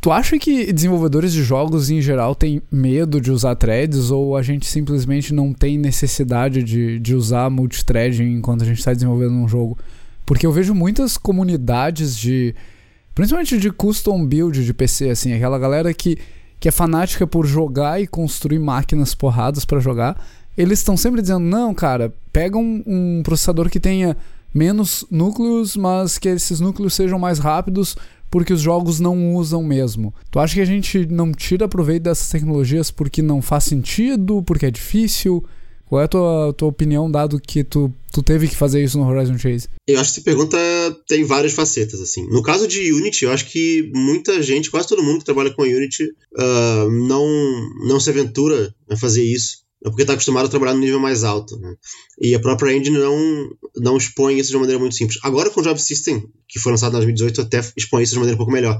tu acha que desenvolvedores de jogos em geral têm medo de usar threads ou a gente simplesmente não tem necessidade de, de usar multithreading enquanto a gente está desenvolvendo um jogo? Porque eu vejo muitas comunidades de. Principalmente de custom build de PC, assim, aquela galera que, que é fanática por jogar e construir máquinas porradas para jogar. Eles estão sempre dizendo: não, cara, pega um, um processador que tenha menos núcleos, mas que esses núcleos sejam mais rápidos, porque os jogos não usam mesmo. Tu acha que a gente não tira proveito dessas tecnologias porque não faz sentido, porque é difícil? Qual é a tua, tua opinião, dado que tu, tu teve que fazer isso no Horizon Chase?
Eu acho que essa pergunta tem várias facetas, assim. No caso de Unity, eu acho que muita gente, quase todo mundo que trabalha com Unity, uh, não, não se aventura a fazer isso. É porque está acostumado a trabalhar no nível mais alto. Né? E a própria engine não, não expõe isso de uma maneira muito simples. Agora com o Job System, que foi lançado em 2018, até expõe isso de uma maneira um pouco melhor.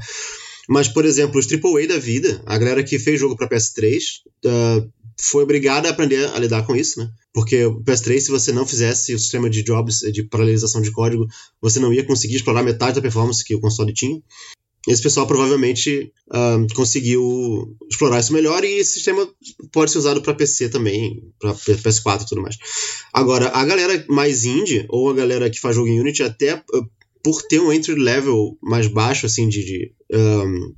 Mas, por exemplo, os AAA da vida, a galera que fez jogo para PS3, uh, foi obrigada a aprender a lidar com isso, né? Porque o PS3, se você não fizesse o sistema de jobs, de paralelização de código, você não ia conseguir explorar metade da performance que o console tinha. Esse pessoal provavelmente uh, conseguiu explorar isso melhor e esse sistema pode ser usado para PC também, para PS4 e tudo mais. Agora, a galera mais indie, ou a galera que faz jogo em Unity, até uh, por ter um entry level mais baixo, assim, de, de um,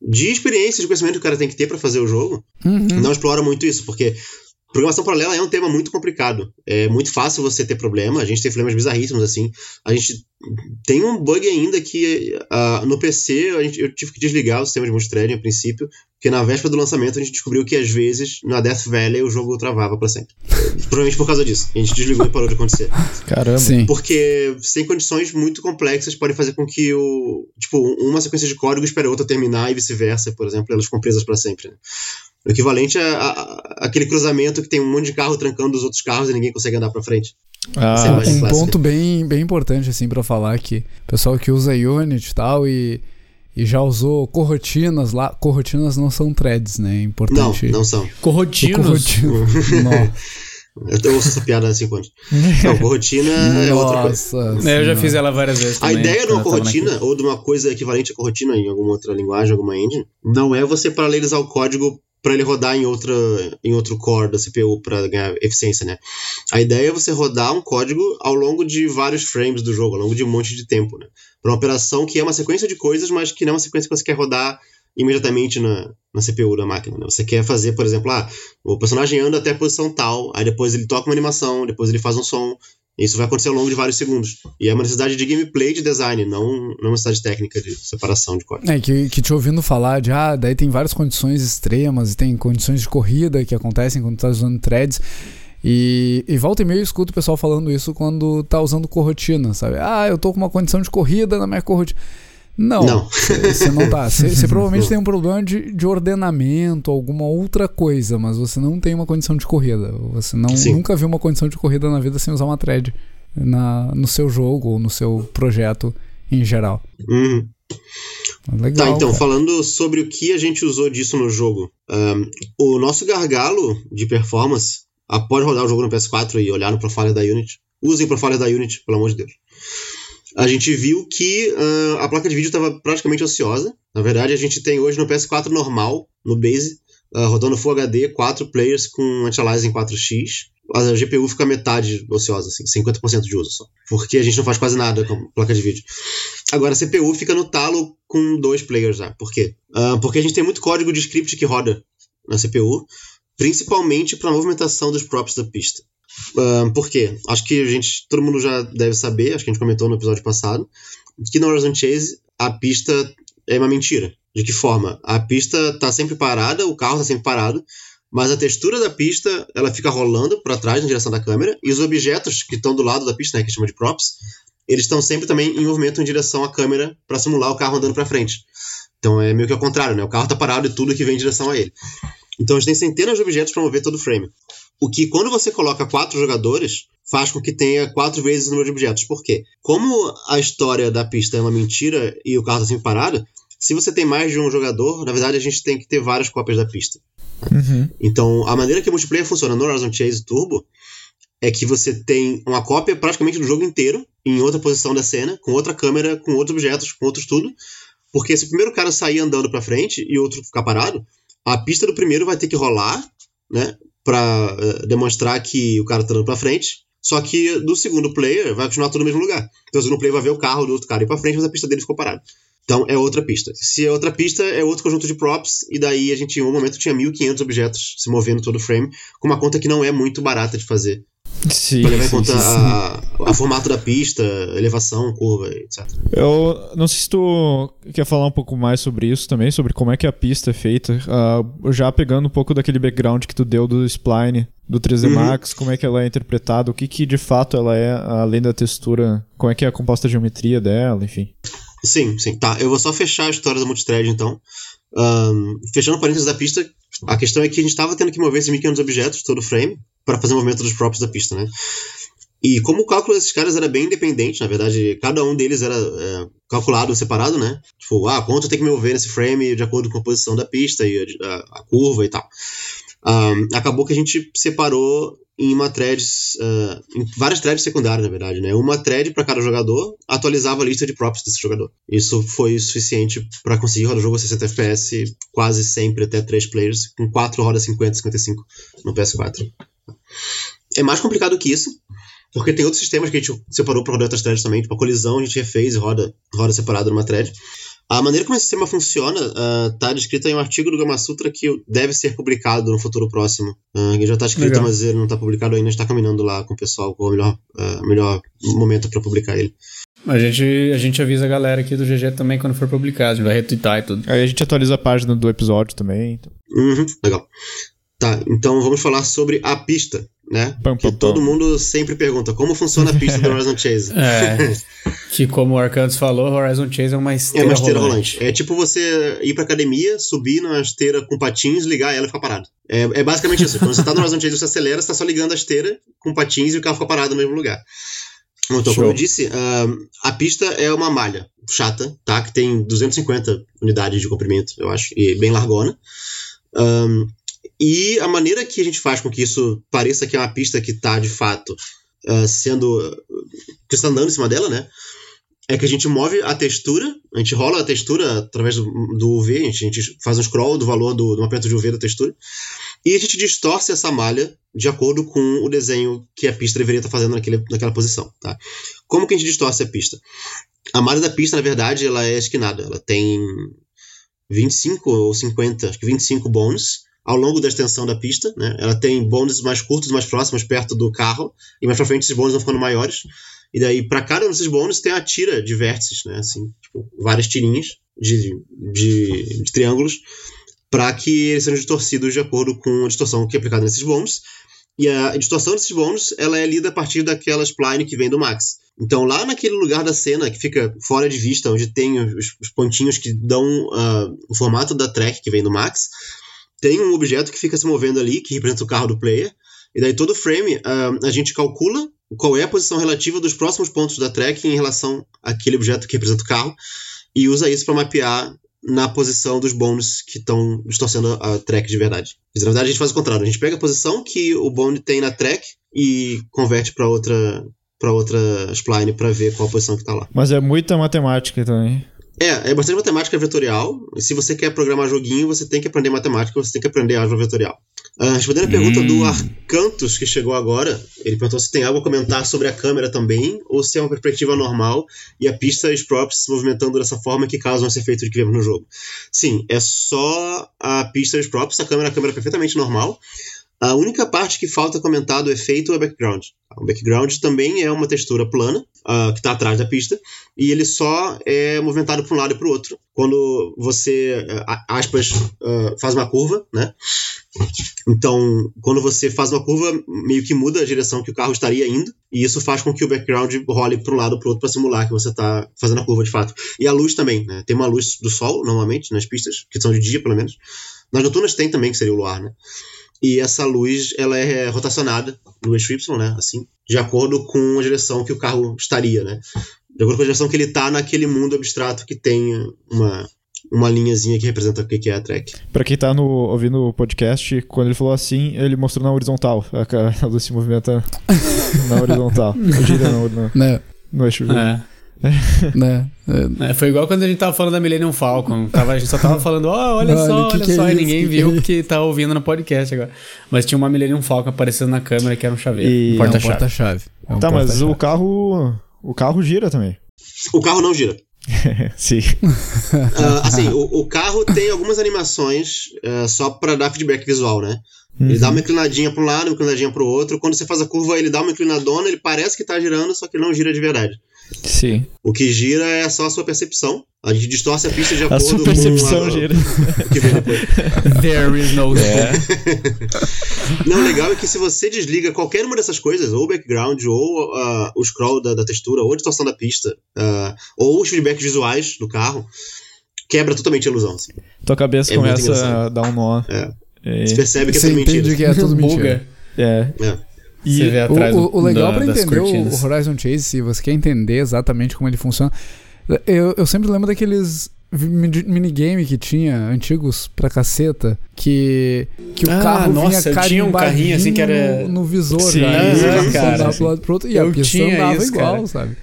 de experiência, de conhecimento que o cara tem que ter para fazer o jogo, uhum. não explora muito isso, porque programação paralela é um tema muito complicado. É muito fácil você ter problema, a gente tem problemas bizarríssimos assim. A gente tem um bug ainda que uh, no PC gente, eu tive que desligar o sistema de multithreading a princípio, porque na véspera do lançamento a gente descobriu que às vezes na Death Valley o jogo travava para sempre. Provavelmente por causa disso. A gente desligou e parou de acontecer.
Caramba.
Sim.
Porque sem condições muito complexas pode fazer com que o tipo uma sequência de código espere a outra terminar e vice-versa, por exemplo, elas ficam presas para sempre. Né? O equivalente a, a, a, aquele cruzamento que tem um monte de carro trancando os outros carros e ninguém consegue andar para frente.
Ah, é um ponto bem, bem importante assim para falar que o pessoal que usa Unity e tal e, e já usou corrotinas lá, corrotinas não são threads, né? É importante.
Não, não são.
Corrotinos.
Corrotino.
Eu ouço essa piada 5 anos. Não, corrotina é outra coisa.
É, eu já fiz ela várias vezes.
Também, a ideia de uma corrotina, ou de uma coisa equivalente a corrotina em alguma outra linguagem, alguma engine, não é você paralelizar o código para ele rodar em, outra, em outro core da CPU para ganhar eficiência, né? A ideia é você rodar um código ao longo de vários frames do jogo, ao longo de um monte de tempo, né? Para uma operação que é uma sequência de coisas, mas que não é uma sequência que você quer rodar imediatamente na, na CPU da máquina. Né? Você quer fazer, por exemplo, ah, o personagem anda até a posição tal, aí depois ele toca uma animação, depois ele faz um som, isso vai acontecer ao longo de vários segundos. E é uma necessidade de gameplay de design, não, não uma necessidade técnica de separação de código.
É, que, que te ouvindo falar de, ah, daí tem várias condições extremas, e tem condições de corrida que acontecem quando tu tá usando threads. E, e volta e meia eu escuto o pessoal falando isso quando tá usando corrotina, sabe? Ah, eu tô com uma condição de corrida na minha corrotina. Não,
não.
Você não tá. Você provavelmente tem um problema de, de ordenamento, alguma outra coisa, mas você não tem uma condição de corrida. Você não, nunca viu uma condição de corrida na vida sem usar uma thread na, no seu jogo ou no seu projeto em geral.
Uhum.
Legal,
tá, então,
cara.
falando sobre o que a gente usou disso no jogo. Um, o nosso gargalo de performance, após rodar o jogo no PS4 e olhar no profile da Unity, usem o profile da Unity, pelo amor de Deus a gente viu que uh, a placa de vídeo estava praticamente ociosa. Na verdade, a gente tem hoje no PS4 normal, no Base, uh, rodando Full HD, 4 players com anti-aliasing 4x. A GPU fica metade ociosa, assim, 50% de uso só. Porque a gente não faz quase nada com placa de vídeo. Agora, a CPU fica no talo com dois players já. Por quê? Uh, porque a gente tem muito código de script que roda na CPU, principalmente para a movimentação dos props da pista. Por quê? Acho que a gente, todo mundo já deve saber, acho que a gente comentou no episódio passado, que no Horizon Chase a pista é uma mentira. De que forma? A pista está sempre parada, o carro está sempre parado, mas a textura da pista ela fica rolando para trás na direção da câmera e os objetos que estão do lado da pista, né, que chama de props, eles estão sempre também em movimento em direção à câmera para simular o carro andando para frente. Então é meio que ao contrário, né? O carro está parado e tudo que vem em direção a ele. Então a gente tem centenas de objetos para mover todo o frame. O que, quando você coloca quatro jogadores, faz com que tenha quatro vezes o número de objetos. Por quê? Como a história da pista é uma mentira e o carro está sempre parado, se você tem mais de um jogador, na verdade a gente tem que ter várias cópias da pista.
Uhum.
Então, a maneira que o multiplayer funciona no Horizon Chase Turbo é que você tem uma cópia praticamente do jogo inteiro, em outra posição da cena, com outra câmera, com outros objetos, com outros tudo. Porque se o primeiro cara sair andando para frente e o outro ficar parado, a pista do primeiro vai ter que rolar, né? Para uh, eh, demonstrar que o cara tá dando para frente. Só que do segundo player vai continuar tudo no mesmo lugar. Então o segundo player vai ver o carro do outro cara ir para frente, mas a pista dele ficou parada. Então é outra pista. Se é outra pista, é outro conjunto de props, e daí a gente em um momento tinha 1500 objetos se movendo todo o frame, com uma conta que não é muito barata de fazer.
Sim,
Pra levar em
sim,
conta
sim,
a, a formato da pista, elevação, curva, etc.
Eu não sei se tu quer falar um pouco mais sobre isso também, sobre como é que a pista é feita. Ah, já pegando um pouco daquele background que tu deu do spline, do 3D
Uhum.
Max, como é que ela é interpretada, o que que de fato ela é, além da textura, como é que é a composta geometria dela, enfim.
Sim, sim. Tá, eu vou só fechar a história da multithread, então. Ahn, fechando parênteses da pista, a questão é que a gente estava tendo que mover esses 1.500 objetos, todo o frame, para fazer o movimento dos props da pista, né? E como o cálculo desses caras era bem independente, na verdade, cada um deles era é, calculado separado, né? Tipo, ah, quanto eu tenho que me mover nesse frame de acordo com a posição da pista e a, a- a curva e tal. Ahn, acabou que a gente separou em uma thread, ah, em várias threads secundárias, na verdade, né? Uma thread para cada jogador atualizava a lista de props desse jogador. Isso foi suficiente para conseguir rodar o jogo a 60 FPS quase sempre até 3 players, com 4 rodas 50, 55 no PS4. É mais complicado que isso, porque tem outros sistemas que a gente separou para rodar outras threads também, tipo a colisão a gente refez e roda, roda separado numa thread. A maneira como esse sistema funciona está descrita em um artigo do Gama Sutra que deve ser publicado no futuro próximo. Ah, ele já está escrito,
Legal.
mas ele não está publicado ainda. está caminhando lá com o pessoal qual o melhor, ah, melhor momento para publicar ele.
A gente, a gente avisa a galera aqui do GG também quando for publicado. A gente vai retweetar e tudo.
Aí a gente atualiza a página do episódio também. então.
Uhum, legal. Tá, então vamos falar sobre a pista, né?
Pam,
que
pam,
todo
pam.
mundo sempre pergunta como funciona a pista do Horizon Chase.
É. que como o Arcantos falou, Horizon Chase é uma
É
esteira,
uma esteira
rolante.
rolante. É tipo você ir pra academia, subir numa esteira com patins, ligar ela e ficar parado. É, é basicamente isso. Quando você tá no Horizon Chase, você acelera, você tá só ligando a esteira com patins e o carro fica parado no mesmo lugar. Então,
Show.
como eu disse, ahn, a pista é uma malha chata, tá? Que tem 250 unidades de comprimento, eu acho, e bem largona. Ahn, e a maneira que a gente faz com que isso pareça que é uma pista que tá, de fato, ah, sendo... que você tá andando em cima dela, né? é que a gente move a textura, a gente rola a textura através do, do UV, a gente, a gente faz um scroll do valor do, do mapeamento de UV da textura, e a gente distorce essa malha de acordo com o desenho que a pista deveria estar fazendo naquele, naquela posição. Tá? Como que a gente distorce a pista? A malha da pista, na verdade, ela é esquinada, ela tem 25 ou 50, acho que 25 bones ao longo da extensão da pista, né? Ela tem bones mais curtos, mais próximos, perto do carro, e mais pra frente esses bones vão ficando maiores. E daí, para cada um desses bônus, tem a tira de vértices, né? Assim, tipo, várias tirinhas de, de, de triângulos, para que eles sejam distorcidos de acordo com a distorção que é aplicada nesses bônus. E a distorção desses bônus, ela é lida a partir daquela spline que vem do Max. Então, lá naquele lugar da cena que fica fora de vista, onde tem os, os pontinhos que dão uh, o formato da track que vem do Max, tem um objeto que fica se movendo ali, que representa o carro do player. E daí, todo frame, uh, a gente calcula qual é a posição relativa dos próximos pontos da track em relação àquele objeto que representa o carro e usa isso para mapear na posição dos bônus que estão distorcendo a track de verdade. Mas, na verdade, a gente faz o contrário. A gente pega a posição que o bone tem na track e converte para outra para outra spline para ver qual a posição que está lá.
Mas é muita matemática também.
É, é bastante matemática vetorial. Se você quer programar joguinho, você tem que aprender matemática, você tem que aprender álgebra vetorial. Uh, respondendo a pergunta do Arcantos, que chegou agora, ele perguntou se tem algo a comentar sobre a câmera também, ou se é uma perspectiva normal e a pista e os props se movimentando dessa forma que causam esse efeito de que vemos no jogo. Sim, é só a pista e os props, a câmera, a câmera é perfeitamente normal. A única parte que falta comentar do efeito é o background. O background também é uma textura plana, uh, que está atrás da pista, e ele só é movimentado para um lado e para o outro. Quando você, uh, aspas, uh, faz uma curva, né? Então, quando você faz uma curva, meio que muda a direção que o carro estaria indo, e isso faz com que o background role para um lado para o outro para simular que você está fazendo a curva de fato. E a luz também, né? Tem uma luz do sol, normalmente, nas pistas, que são de dia, pelo menos. Nas noturnas tem também, que seria o luar, né? E essa luz, ela é rotacionada no eixo Y, né? Assim, de acordo com a direção que o carro estaria, né? De acordo com a direção que ele está naquele mundo abstrato que tem uma, uma linhazinha que representa o que é a track.
Pra quem tá no, ouvindo o podcast, quando ele falou assim, ele mostrou na horizontal. A, a luz se movimenta na horizontal. Gira no, no,
Né,
no eixo.
É.
né. é,
É, foi igual quando a gente tava falando da Millennium Falcon. Tava, a gente só tava falando, ó, olha
Olha,
só,
que
olha
que é
só. e
isso,
ninguém
que que
viu
é
porque tá ouvindo no podcast agora. Mas tinha uma Millennium Falcon aparecendo na câmera que era um chaveiro.
E-
um
é um
porta-chave.
porta-chave. É um
tá, mas
porta-chave.
o carro. O carro gira também.
O carro não gira.
Sim.
Ah, assim, o, o carro tem algumas animações ah, só pra dar feedback visual, né? Ele dá uma inclinadinha pra um lado, uma inclinadinha pro outro. Quando você faz a curva, ele dá uma inclinadona, ele parece que tá girando, só que não gira de verdade.
Sim.
O que gira é só a sua percepção. A gente distorce a pista de
A
acordo
sua
com
percepção
a,
gira.
o que vem depois.
There is no
É.
Não, o legal é que se você desliga qualquer uma dessas coisas, ou o background, ou ah, o scroll da, da textura, ou a distorção da pista, ah, ou os feedbacks visuais do carro, quebra totalmente a ilusão. assim.
Tua cabeça
É
começa a dar um nó.
É.
É.
Você percebe que é
Você
tudo
entende
mentira.
que é tudo mentira.
É.
É.
E
Você vê
O,
atrás
o- o legal
da-
pra
das
entender o,
cortinas.
o Horizon Chase, se você quer entender exatamente como ele funciona, eu, eu sempre lembro daqueles minigame que tinha, antigos pra caceta, que, que o
Ah,
carro
nossa,
vinha
tinha um carrinho assim que era-
no, no visor
Sim,
e você só
cara.
andava pro lado e pro outro, e a
Eu
pista
tinha
andava
isso,
igual,
cara.
sabe?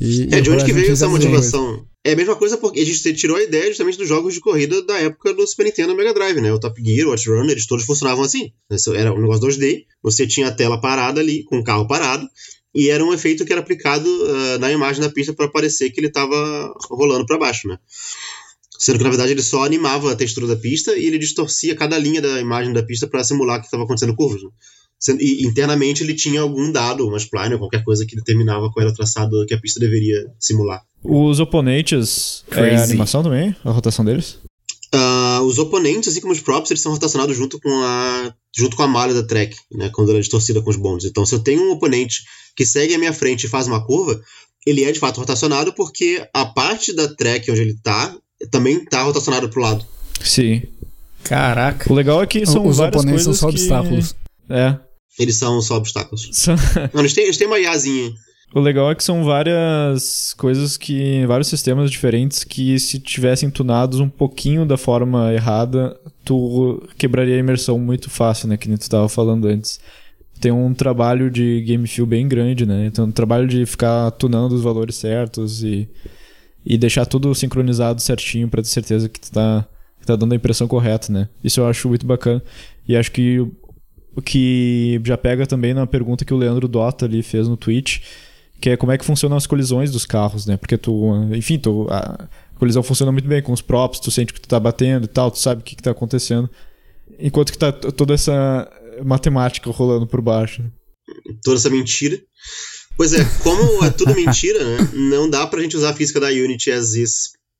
E-
É de
o
onde que veio essa
é a
motivação? É a mesma coisa porque a gente tirou a ideia justamente dos jogos de corrida da época do Super Nintendo Mega Drive, né? O Top Gear, o Outrun, eles todos funcionavam assim. Era um negócio 2D, você tinha a tela parada ali, com o carro parado, e era um efeito que era aplicado ah, na imagem da pista para parecer que ele estava rolando para baixo, né? Sendo que na verdade ele só animava a textura da pista e ele distorcia cada linha da imagem da pista para simular que estava acontecendo curvas. né? E internamente ele tinha algum dado, uma spline ou qualquer coisa que determinava qual era o traçado que a pista deveria simular.
os oponentes. É a animação também? A rotação deles?
Ah, os oponentes, assim como os props, eles são rotacionados junto com a junto com a malha da track, né, quando ela é distorcida com os bondes. Então, se eu tenho um oponente que segue a minha frente e faz uma curva, ele é de fato rotacionado porque a parte da track onde ele tá também tá rotacionada pro lado.
Sim.
Caraca.
O legal é que são
Os
várias
oponentes são só
que-
obstáculos.
É.
Eles são só obstáculos. Não, eles têm, eles têm uma IAzinha.
O legal é que são várias coisas que. vários sistemas diferentes que, se tivessem tunados um pouquinho da forma errada, tu quebraria a imersão muito fácil, né? Que nem tu tava falando antes. Tem um trabalho de game feel bem grande, né? Então, um trabalho de ficar tunando os valores certos e, e deixar tudo sincronizado certinho pra ter certeza que tu tá, que tá dando a impressão correta, né? Isso eu acho muito bacana. E acho que o- que já pega também na pergunta que o Leandro Dota ali fez no Twitch, que é como é que funcionam as colisões dos carros, né? Porque tu, enfim, tu, a colisão funciona muito bem com os props, tu sente que tu tá batendo e tal, tu sabe o que, que tá acontecendo. Enquanto que tá toda essa matemática rolando por baixo.
toda essa mentira. Pois é, como é tudo mentira, né, não dá pra gente usar a física da Unity as is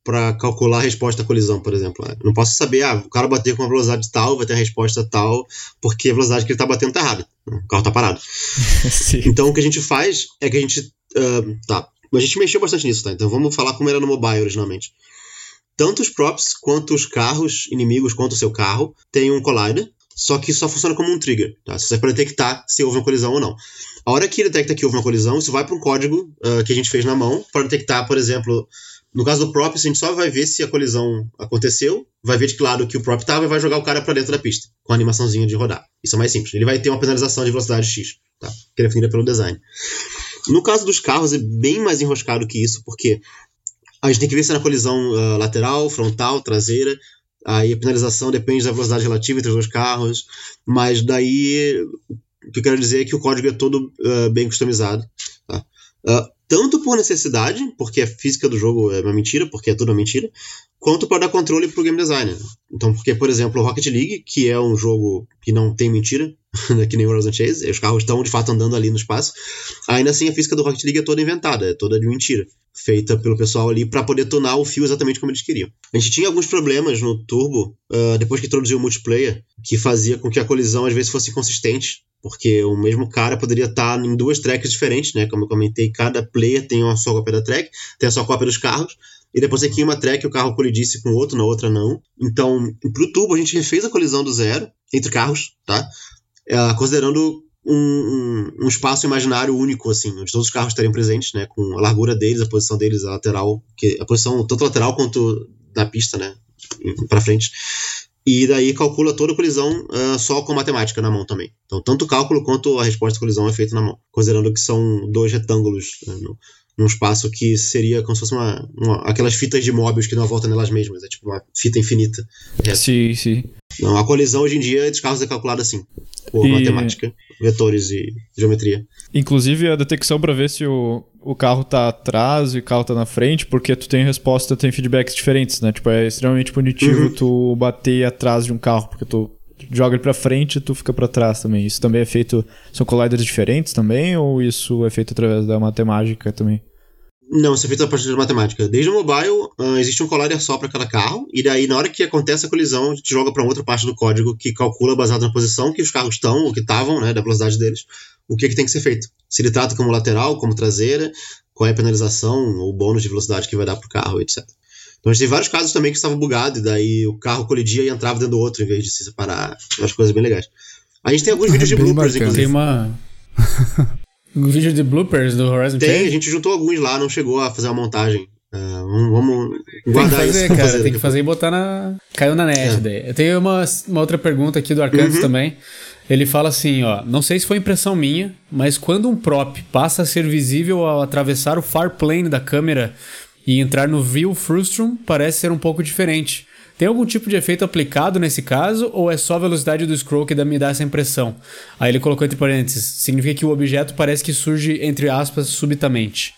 pra calcular a resposta à colisão, por exemplo. Eu Não posso saber, ah, o cara bater com uma velocidade tal, vai ter a resposta tal, porque a velocidade que ele tá batendo tá errada. O carro tá parado. Então o que a gente faz é que a gente. ah, tá. A gente mexeu bastante nisso, tá? Então vamos falar como era no mobile originalmente. Tanto os props quanto os carros inimigos quanto o seu carro têm um collider, só que só funciona como um trigger, tá? É para detectar se houve uma colisão ou não. A hora que detecta que houve uma colisão, isso vai para um código ah, que a gente fez na mão para detectar, por exemplo, no caso do prop, a gente só vai ver se a colisão aconteceu, vai ver de que lado que o prop estava e vai jogar o cara para dentro da pista, com a animaçãozinha de rodar. Isso é mais simples. Ele vai ter uma penalização de velocidade X, tá? Que é definida pelo design. No caso dos carros é bem mais enroscado que isso, porque a gente tem que ver se é na colisão ah, lateral, frontal, traseira. Aí a penalização depende da velocidade relativa entre os dois carros. Mas daí o que eu quero dizer é que o código é todo ah, bem customizado. tá? Ah, tanto por necessidade, porque a física do jogo é uma mentira, porque é tudo uma mentira, quanto para dar controle para o game designer. Então, porque, por exemplo, Rocket League, que é um jogo que não tem mentira, que nem Horizon Chase, os carros estão de fato andando ali no espaço, ainda assim a física do Rocket League é toda inventada, é toda de mentira, feita pelo pessoal ali para poder tunar o fio exatamente como eles queriam. A gente tinha alguns problemas no Turbo, ah, depois que introduziu o multiplayer, que fazia com que a colisão às vezes fosse inconsistente, porque o mesmo cara poderia estar em duas tracks diferentes, né? Como eu comentei, cada player tem uma sua cópia da track, tem a sua cópia dos carros, e depois aqui em uma track o carro colidisse com o outro, na outra não. Então, pro tubo, a gente refez a colisão do zero entre carros, tá? É, considerando um, um- um espaço imaginário único, assim, onde todos os carros estariam presentes, né? Com a largura deles, a posição deles, a lateral, que, a posição tanto lateral quanto da pista, né? Para frente. E daí calcula toda a colisão ah, só com matemática na mão também. Então, tanto o cálculo quanto a resposta à colisão é feito na mão. Considerando que são dois retângulos né, no, num espaço que seria como se fosse uma, uma- aquelas fitas de móveis que dão a volta nelas mesmas. É tipo uma fita infinita.
Sim, sim.
Não, a colisão hoje em dia dos carros é calculada assim. por
E-
matemática, vetores e geometria.
Inclusive a detecção pra ver se o, o carro tá atrás e o carro tá na frente, porque tu tem resposta, tem feedbacks diferentes, né? Tipo, é extremamente punitivo
Uhum.
tu bater atrás de um carro, porque tu joga ele pra frente e tu fica pra trás também. Isso também é feito. São colliders diferentes também, ou isso é feito através da matemática também?
Não, isso é feito a partir de matemática. Desde o mobile, ah, existe um collider só para cada carro, e daí, na hora que acontece a colisão, a gente joga para outra parte do código que calcula, baseado na posição que os carros estão, ou que estavam, né, da velocidade deles, o que, que tem que ser feito. Se ele trata como lateral, como traseira, qual é a penalização ou bônus de velocidade que vai dar pro carro, etc. Então a gente tem vários casos também que estava bugado, e daí o carro colidia e entrava dentro do outro, em vez de se separar. As coisas bem legais. A gente tem alguns vídeos de bloopers,
bacana.
Tem
inclusive.
uma. vídeo de bloopers do Horizon
Tem, a gente juntou alguns lá, não chegou a fazer uma montagem. Ah, vamos, vamos
Tem que
guardar
fazer,
isso
cara.
fazer
tem que
a
fazer e botar na. Caiu na net
É.
daí. Eu tenho uma, uma outra pergunta aqui do Arcantes
Uhum.
também. Ele fala assim, ó. Não sei se foi impressão minha, mas quando um prop passa a ser visível ao atravessar o far plane da câmera e entrar no view frustrum, parece ser um pouco diferente. Tem algum tipo de efeito aplicado nesse caso, ou é só a velocidade do scroll que me dá essa impressão? Aí ele colocou entre parênteses. Significa que o objeto parece que surge, entre aspas, subitamente.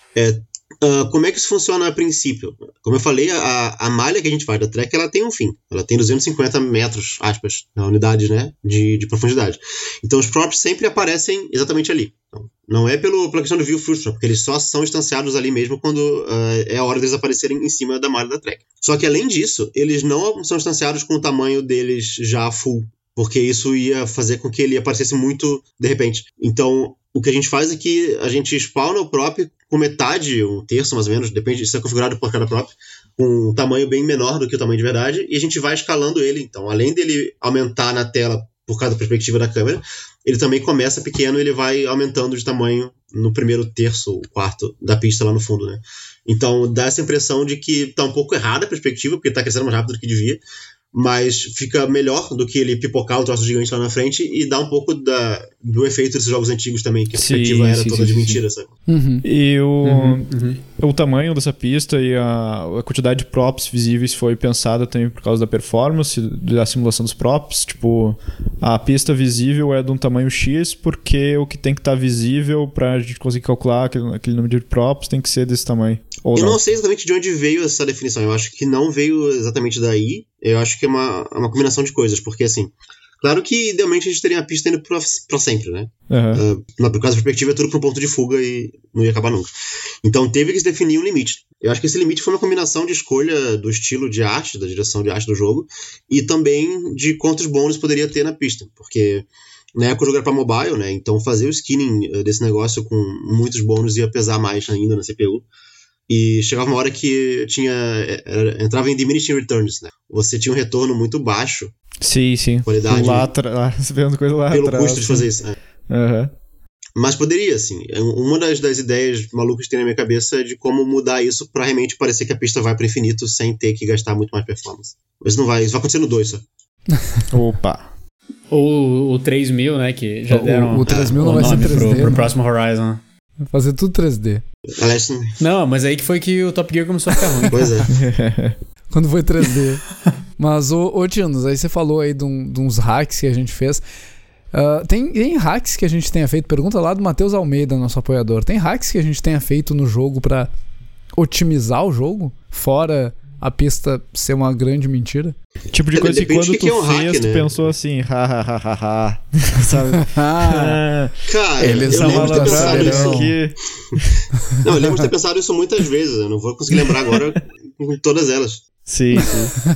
Ah, como é que isso funciona a princípio? Como eu falei, a, a malha que a gente faz da track ela tem um fim. Ela tem 250 metros, aspas, na unidade né, de, de profundidade. Então os props sempre aparecem exatamente ali. Então, não é pelo, pela questão do view frustrum, porque eles só são instanciados ali mesmo quando ah, é a hora deles aparecerem em cima da malha da track. Só que além disso, eles não são instanciados com o tamanho deles já full. Porque isso ia fazer com que ele aparecesse muito de repente. Então, o que a gente faz é que a gente spawna o prop com metade, um terço mais ou menos, depende, isso é configurado por cada prop, com um tamanho bem menor do que o tamanho de verdade, e a gente vai escalando ele. Então, além dele aumentar na tela por causa da perspectiva da câmera, ele também começa pequeno e ele vai aumentando de tamanho no primeiro terço, quarto da pista lá no fundo, né? Então, dá essa impressão de que tá um pouco errada a perspectiva, porque tá crescendo mais rápido do que devia, mas fica melhor do que ele pipocar o troço gigante lá na frente e dá um pouco da, do efeito desses jogos antigos também, que a
Sim,
perspectiva era
sim,
toda
sim,
de
sim.
mentira, sabe?
Uhum.
E o,
Uhum.
o tamanho dessa pista e a, a quantidade de props visíveis foi pensada também por causa da performance, da simulação dos props. Tipo, a pista visível é de um tamanho X, porque o que tem que estar visível pra gente conseguir calcular aquele, aquele número de props tem que ser desse tamanho. Ou
Eu
não.
não sei exatamente de onde veio essa definição. Eu acho que não veio exatamente daí. Eu acho que é uma, é uma combinação de coisas, porque assim. Claro que idealmente a gente teria a pista indo pra, pra sempre, né?
Aham.
Uh, na por causa da perspectiva é tudo para um ponto de fuga e não ia acabar nunca. Então teve que se definir um limite. Eu acho que esse limite foi uma combinação de escolha do estilo de arte, da direção de arte do jogo, e também de quantos bônus poderia ter na pista. Porque na época o jogo era para mobile, né? Então fazer o skinning uh, desse negócio com muitos bônus ia pesar mais ainda na CPU. E chegava uma hora que tinha era- entrava em diminishing returns, né? Você tinha um retorno muito baixo
Sim, sim.
Qualidade.
Lá atrás, vendo coisa lá
pelo
atrás.
custo de fazer isso. né?
Aham.
Mas poderia, assim. É Uma das, das ideias malucas que tem na minha cabeça é de como mudar isso pra realmente parecer que a pista vai pro infinito sem ter que gastar muito mais performance. Mas isso não vai. Isso vai acontecer no 2 só.
Opa.
Ou o 3000, né? Que já
O-
deram
o 3000 não vai ser
nome
3D,
pro, pro próximo Horizon.
Fazer tudo 3D.
Aliás,
Não, mas aí que foi que o Top Gear começou a ficar ruim.
pois é.
Quando foi 3D. Mas, ô, ô Tinos, aí você falou aí de, um- de uns hacks que a gente fez. Ah, tem, tem hacks que a gente tenha feito? Pergunta lá do Matheus Almeida, nosso apoiador. Tem hacks que a gente tenha feito no jogo pra otimizar o jogo? Fora a pista ser uma grande mentira?
Tipo de
É,
coisa que
depende
quando
do
tu
que é um hack,
fez, tu
né?
pensou assim, ha, ha, ha, ha, ha. Sabe?
Cara,
Eles
eu lembro de ter pensado isso.
aqui.
Não, eu lembro de ter pensado isso muitas vezes. Eu não vou conseguir lembrar agora com todas elas.
Sim, sim.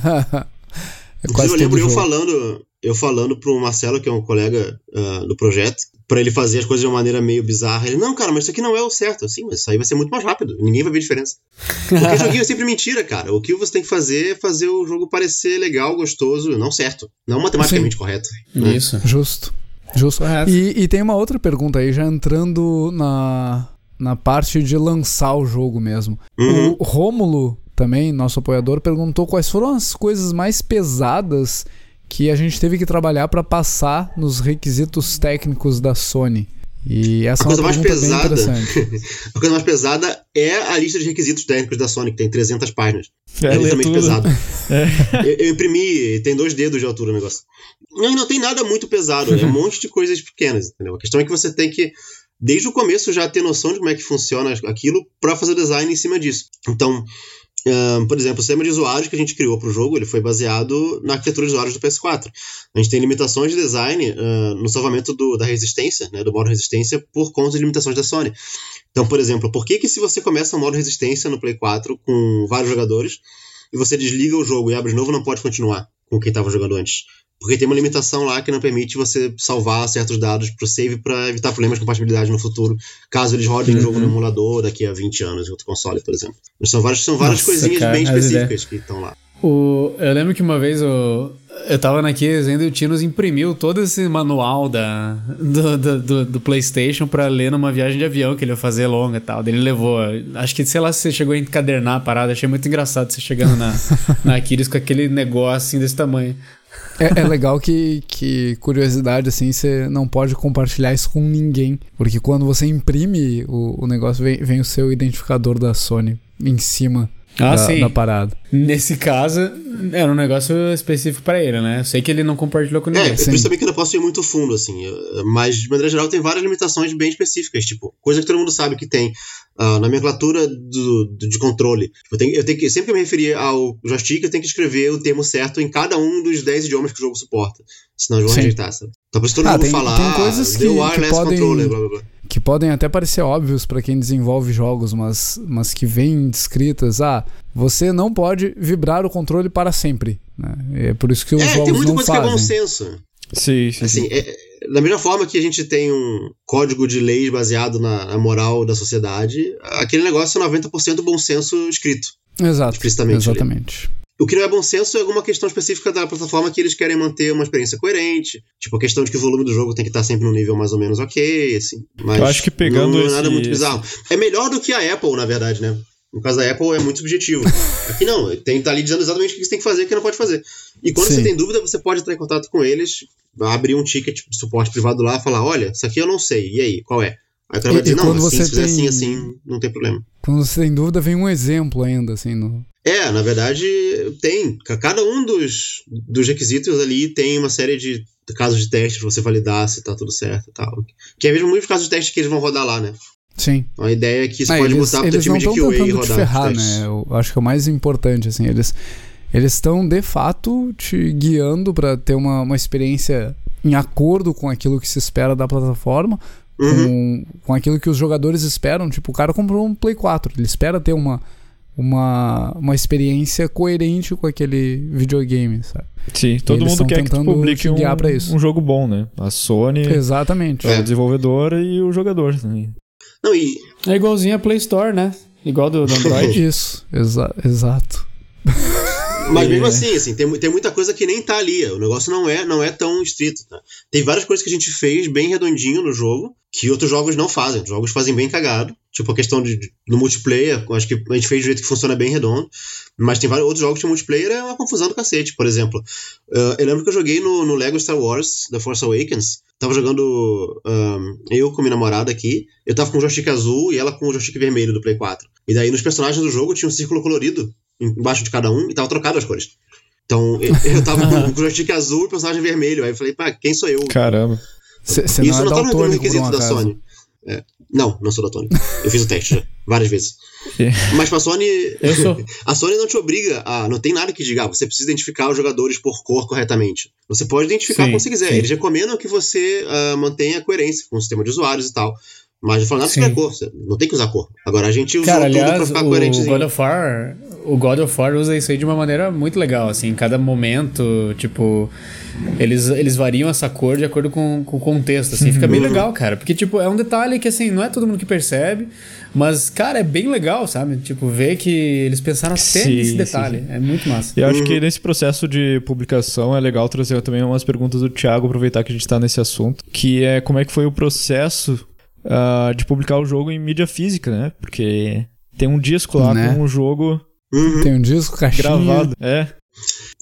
é
eu lembro eu falando, eu falando pro Marcelo, que é um colega ah, do projeto, pra ele fazer as coisas de uma maneira meio bizarra. Ele, não, cara, mas isso aqui não é o certo. Sim, mas isso aí vai ser muito mais rápido. Ninguém vai ver diferença. Porque joguinho é sempre mentira, cara. O que você tem que fazer é fazer o jogo parecer legal, gostoso, não certo. Não matematicamente correto. né?
Isso.
Justo. Justo.
Correto.
E, e tem uma outra pergunta aí, já entrando na, na parte de lançar o jogo mesmo.
Uhum.
O Rômulo, também, nosso apoiador, perguntou quais foram as coisas mais pesadas que a gente teve que trabalhar para passar nos requisitos técnicos da Sony. E essa
A
é uma
coisa mais pesada-. A coisa mais pesada é a lista de requisitos técnicos da Sony, que tem 300 páginas.
É,
É literalmente
tudo.
pesado. Eu, eu imprimi, tem dois dedos de altura o negócio. Não, não tem nada muito pesado, é um monte de coisas pequenas, entendeu? A questão é que você tem que, desde o começo, já ter noção de como é que funciona aquilo para fazer design em cima disso. Então, por exemplo, o sistema de usuários que a gente criou para o jogo ele foi baseado na arquitetura de usuários do PS4. A gente tem limitações de design uh, no salvamento do, da resistência, né, do modo resistência, por conta de limitações da Sony. Então, por exemplo, por que, que se você começa o modo resistência no Play 4 com vários jogadores e você desliga o jogo e abre de novo, não pode continuar com quem estava jogando antes? Porque tem uma limitação lá que não permite você salvar certos dados para o save para evitar problemas de compatibilidade no futuro, caso eles rodem o jogo no emulador daqui a 20 anos em outro console, por exemplo. São várias, são várias
Nossa,
coisinhas
cara,
bem
as
específicas
ideias.
que estão lá.
O, eu lembro que uma vez eu, eu tava na Kies e o Tino imprimiu todo esse manual da, do, do, do, do PlayStation pra ler numa viagem de avião que ele ia fazer longa e tal. Daí ele levou. Acho que, sei lá, se você chegou a encadernar a parada. Achei muito engraçado você chegando na, na Aquiles com aquele negócio assim desse tamanho.
É, é legal que, que, curiosidade, assim, você não pode compartilhar isso com ninguém. Porque quando você imprime o, o negócio, vem, vem o seu identificador da Sony em cima
Ah,
da,
sim.
da parada.
Nesse caso, era um negócio específico pra ele, né? Eu sei que ele não compartilhou com
É,
ninguém.
por isso também que eu não posso ir muito fundo, assim. Mas, de maneira geral, tem várias limitações bem específicas. Tipo, coisa que todo mundo sabe que tem. Ah, na nomenclatura do, do- de controle. Eu tenho, eu tenho que, sempre que eu me referir ao joystick, eu tenho que escrever o termo certo em cada um dos 10 idiomas que o jogo suporta. Senão eles vão rejeitar, sabe? Então, por isso todo
Ah,
mundo
tem-
fala.
tem coisas
the
que- que podem-
controller, blá blá blá.
que podem até parecer óbvios para quem desenvolve jogos, mas, mas que vêm descritas. Ah, você não pode vibrar o controle para sempre. Né? É por isso que os
É, tem
jogos
muita
não
coisa que é bom
fazem.
senso.
Sim, sim,
Assim,
sim.
é- é- da mesma forma que a gente tem um código de leis baseado na, na moral da sociedade, aquele negócio é 90% bom senso escrito.
Exato,
explicitamente ali.
exatamente.
O que não é bom senso é alguma questão específica da plataforma que eles querem manter uma experiência coerente. Tipo, a questão de que o volume do jogo tem que estar sempre num nível mais ou menos ok, assim. Mas
Eu acho que pegando
não, não é
esse-
nada muito bizarro. É melhor do que a Apple, na verdade, né? No caso da Apple é muito subjetivo. Aqui não, tem estar ali dizendo exatamente o que você tem que fazer e o que não pode fazer. E quando
Sim.
você tem dúvida, você pode entrar em contato com eles, abrir um ticket de suporte privado lá e falar: olha, isso aqui eu não sei, e aí, qual é? Aí o cara vai dizer: não, assim, se fizer
tem-
assim, assim, não tem problema.
Quando você tem dúvida, vem um exemplo ainda, assim, no...
É, na verdade, tem. Ca- Cada um dos, dos requisitos ali tem uma série de casos de teste pra você validar se tá tudo certo e tal. Que é mesmo muitos casos de teste que eles vão rodar lá, né?
Sim.
A ideia é que isso
Ah,
pode
eles,
teu
eles não
time de
estão
QA
tentando te
rodar os
ferrar, né? Eu acho que é o mais importante, assim, eles eles estão de fato te guiando para ter uma, uma experiência em acordo com aquilo que se espera da plataforma,
Uhum.
com, com aquilo que os jogadores esperam. Tipo, o cara comprou um Play 4, ele espera ter uma, uma, uma experiência coerente com aquele videogame, sabe?
Sim, todo
eles
mundo quer que tu
tentando
publique
te guiar pra isso.
um, um jogo bom, né? A Sony,
Exatamente.
o desenvolvedor e o jogador também.
Não, e,
É igualzinho a Play Store, né? Igual do, do Android.
Isso, exa exato.
mas
É.
mesmo assim, assim tem, tem muita coisa que nem tá ali. O negócio não é, não é tão estrito, tá? Tem várias coisas que a gente fez bem redondinho no jogo que outros jogos não fazem. Os jogos fazem bem cagado. Tipo a questão de, de- do multiplayer, acho que a gente fez do jeito que funciona bem redondo. Mas tem vários outros jogos que o multiplayer é uma confusão do cacete. Por exemplo, uh, eu lembro que eu joguei no, no Lego Star Wars, The Force Awakens. Tava jogando um, eu com minha namorada aqui. Eu tava com o joystick azul e ela com o joystick vermelho do Play 4. E daí nos personagens do jogo tinha um círculo colorido embaixo de cada um e tava trocado as cores. Então eu, tava com o joystick azul e o personagem vermelho. Aí eu falei, pá, quem sou eu?
Caramba.
Isso
não é
não tá no requisito da
acaso.
Sony. É, não, não sou daltônico. Eu fiz o teste já, várias vezes. Mas pra Sony,
Eu sou.
a Sony não te obriga a. Não tem nada que diga, ah, você precisa identificar os jogadores por cor corretamente. Você pode identificar
Sim,
como você quiser.
sim.
Eles recomendam que você ah, mantenha coerência com o sistema de usuários e tal. Mas não fala nada sobre a cor. Não tem que usar cor. Agora a gente
Cara,
tudo pra ficar
o
coerentezinho.
God of War, o God of War usa isso aí de uma maneira muito legal, assim, em cada momento, tipo, eles, eles variam essa cor de acordo com, com o contexto, assim, fica bem
Uhum.
legal, cara, porque, tipo, é um detalhe que, assim, não é todo mundo que percebe, mas, cara, é bem legal, sabe, tipo, ver que eles pensaram até
Sim,
nesse
sim,
detalhe, é muito massa.
E eu acho que nesse processo de publicação é legal trazer também umas perguntas do Thiago, aproveitar que a gente tá nesse assunto, que é como é que foi o processo ah, de publicar o jogo em mídia física, né? Porque tem um disco lá
Né?
com o jogo
Uhum.
Tem um disco, caixinha.
gravado. É.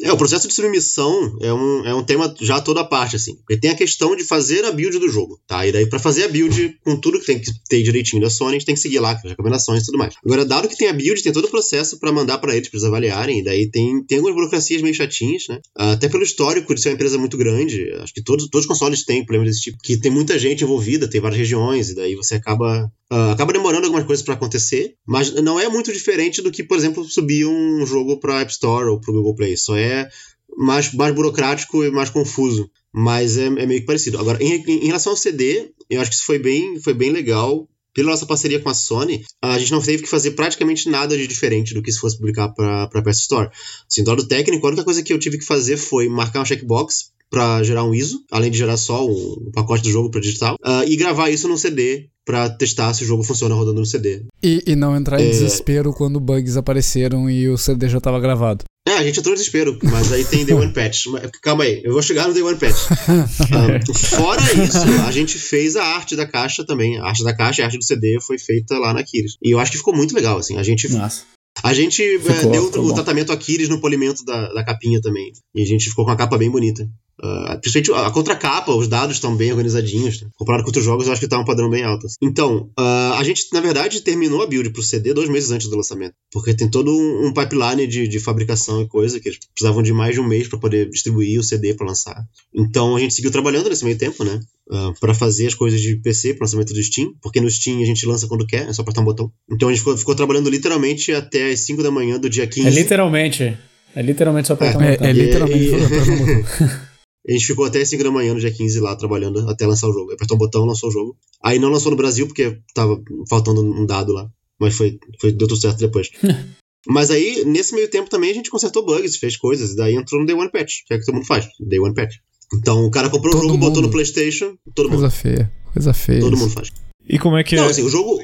É, o processo de submissão é um, é um tema já toda a parte, assim. Porque tem a questão de fazer a build do jogo, tá? E daí, para fazer a build com tudo que tem que ter direitinho da Sony, a gente tem que seguir lá, as recomendações e tudo mais. Agora, dado que tem a build, tem todo o processo para mandar para eles, pra eles avaliarem, e daí tem, tem algumas burocracias meio chatinhas, né? Até pelo histórico de ser uma empresa muito grande, acho que todos, todos os consoles têm problemas desse tipo, que tem muita gente envolvida, tem várias regiões, e daí você acaba Uh, acaba demorando algumas coisas para acontecer, mas não é muito diferente do que, por exemplo, subir um jogo para App Store ou para Google Play. Só é mais, mais burocrático e mais confuso. Mas é, é meio que parecido. Agora, em, em, relação ao CD, eu acho que isso foi bem, foi bem legal. Pela nossa parceria com a Sony, a gente não teve que fazer praticamente nada de diferente do que se fosse publicar para a PS Store. Assim, do lado técnico, a única coisa que eu tive que fazer foi marcar um checkbox para gerar um ISO, além de gerar só o pacote do jogo para digital, uh, e gravar isso no CD para testar se o jogo funciona rodando no CD.
E, e não entrar em é... desespero quando bugs apareceram e o CD já estava gravado.
É, a gente entrou em desespero, mas aí tem Day One Patch. Calma aí, eu vou chegar no Day One Patch. um, fora isso, a gente fez a arte da caixa também. A arte da caixa e a arte do CD foi feita lá na Kiris. E eu acho que ficou muito legal, assim. A gente.
Nossa.
A gente é, ficou, deu o bom. tratamento Aquiles no polimento da, da capinha também. E a gente ficou com a capa bem bonita. Uh, principalmente a contracapa, os dados estão bem organizadinhos. Né? Comparado com outros jogos, eu acho que tá um padrão bem alto. Assim. Então, uh, a gente, na verdade, terminou a build pro CD dois meses antes do lançamento. Porque tem todo um, um pipeline de, de, fabricação e coisa, que eles precisavam de mais de um mês para poder distribuir o CD para lançar. Então, a gente seguiu trabalhando nesse meio tempo, né? Uh, ah, para fazer as coisas de PC pro lançamento do Steam, porque no Steam a gente lança quando quer, é só apertar um botão. Então a gente ficou, ficou trabalhando literalmente até as 5 da manhã do dia 15.
É literalmente. É literalmente só apertar é, um botão.
É, é literalmente só apertar um botão.
A gente ficou até 5 da manhã no dia 15 lá trabalhando até lançar o jogo. Apertou um botão, lançou o jogo. Aí não lançou no Brasil porque tava faltando um dado lá. Mas foi, foi deu tudo certo depois. Mas aí, nesse meio tempo também, a gente consertou bugs, fez coisas. E daí entrou no Day One Patch, que é o que todo mundo faz. Day One Patch. Então o cara comprou todo o jogo, mundo. botou no PlayStation, todo
coisa
mundo.
Coisa feia, coisa feia.
Todo mundo faz.
E como é que
Não,
é?
assim, o jogo,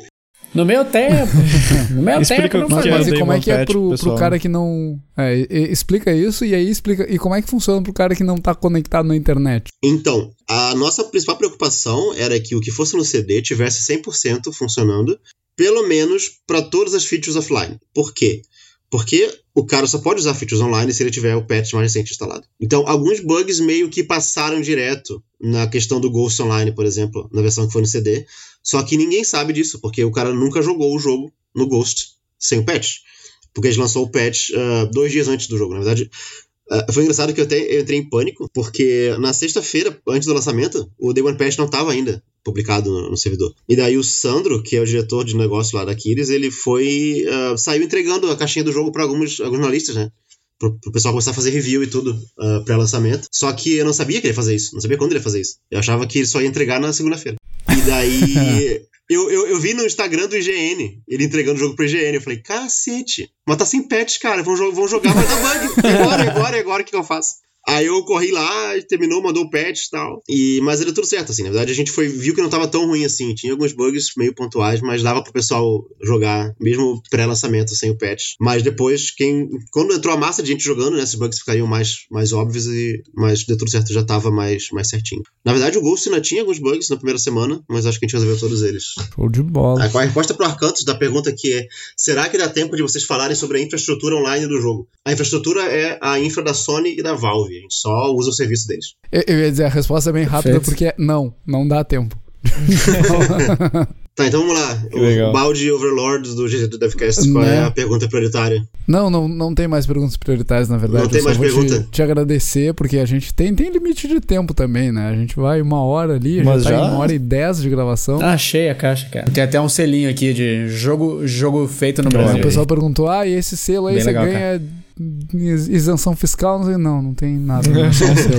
no meu tempo. No meu
Explica
tempo não
Mas,
fazia.
é
mas e
Day
como é que é pro, pro cara que não. É, e- explica isso e aí explica. E como é que funciona pro cara que não tá conectado na internet?
Então, a nossa principal preocupação era que o que fosse no CD tivesse 100% funcionando, pelo menos para todas as features offline. Por quê? Porque o cara só pode usar features online se ele tiver o patch mais recente instalado. Então, alguns bugs meio que passaram direto na questão do Ghost Online, por exemplo, na versão que foi no CD. Só que ninguém sabe disso, porque o cara nunca jogou o jogo no Ghost sem o patch. Porque a gente lançou o patch ah, dois dias antes do jogo. Na verdade, ah, foi engraçado que eu até entrei em pânico, porque na sexta-feira, antes do lançamento, o Day One Patch não estava ainda publicado no, no servidor. E daí o Sandro, que é o diretor de negócio lá da Kiris, ele foi. ah, saiu entregando a caixinha do jogo para alguns, jornalistas, né? Pro, pro pessoal começar a fazer review e tudo ah, pré-lançamento. Só que eu não sabia que ele ia fazer isso. Não sabia quando ele ia fazer isso. Eu achava que ele só ia entregar na segunda-feira. E daí. Eu, eu, eu vi no Instagram do IGN, ele entregando o jogo pro IGN. Eu falei, cacete, mas tá sem patch, cara. Vão, vão jogar, vai dar bug. Agora, agora, agora, o que, que eu faço? Aí eu corri lá, terminou, mandou o patch e tal. E, mas deu tudo certo, assim. Na verdade, a gente foi, viu que não tava tão ruim assim. Tinha alguns bugs meio pontuais, mas dava pro pessoal jogar, mesmo pré-lançamento, sem o patch. Mas depois, quem. Quando entrou a massa de gente jogando, né, esses bugs ficariam mais, mais óbvios, e, mas deu tudo certo, já tava mais, mais certinho. Na verdade, o Ghost ainda tinha alguns bugs na primeira semana, mas acho que a gente resolveu todos eles.
Show de bola.
A, a resposta pro Arcantos da pergunta que é: será que dá tempo de vocês falarem sobre a infraestrutura online do jogo? A infraestrutura é a infra da Sony e da Valve. A gente só usa o serviço deles.
Eu, eu ia dizer, a resposta é bem rápida
Perfeito.
porque é não, não dá tempo.
Tá, então vamos lá.
Que
o
legal.
balde Overlord do GG do DevCast, qual é
Né?
a pergunta prioritária?
Não, não, não tem mais perguntas prioritárias, na verdade.
Não tem
eu só
mais
vou
pergunta?
Te, te agradecer, porque a gente tem, tem limite de tempo também, né? A gente vai uma hora ali, a
Mas
gente tá
já?
em uma hora e dez de gravação.
Ah, achei a caixa, cara. Tem até um selinho aqui de jogo, jogo feito no Brasil.
o pessoal perguntou: ah, e esse selo aí
Bem
você
legal,
ganha is- isenção fiscal? Não, sei, não, não tem nada. Não, é só um selo.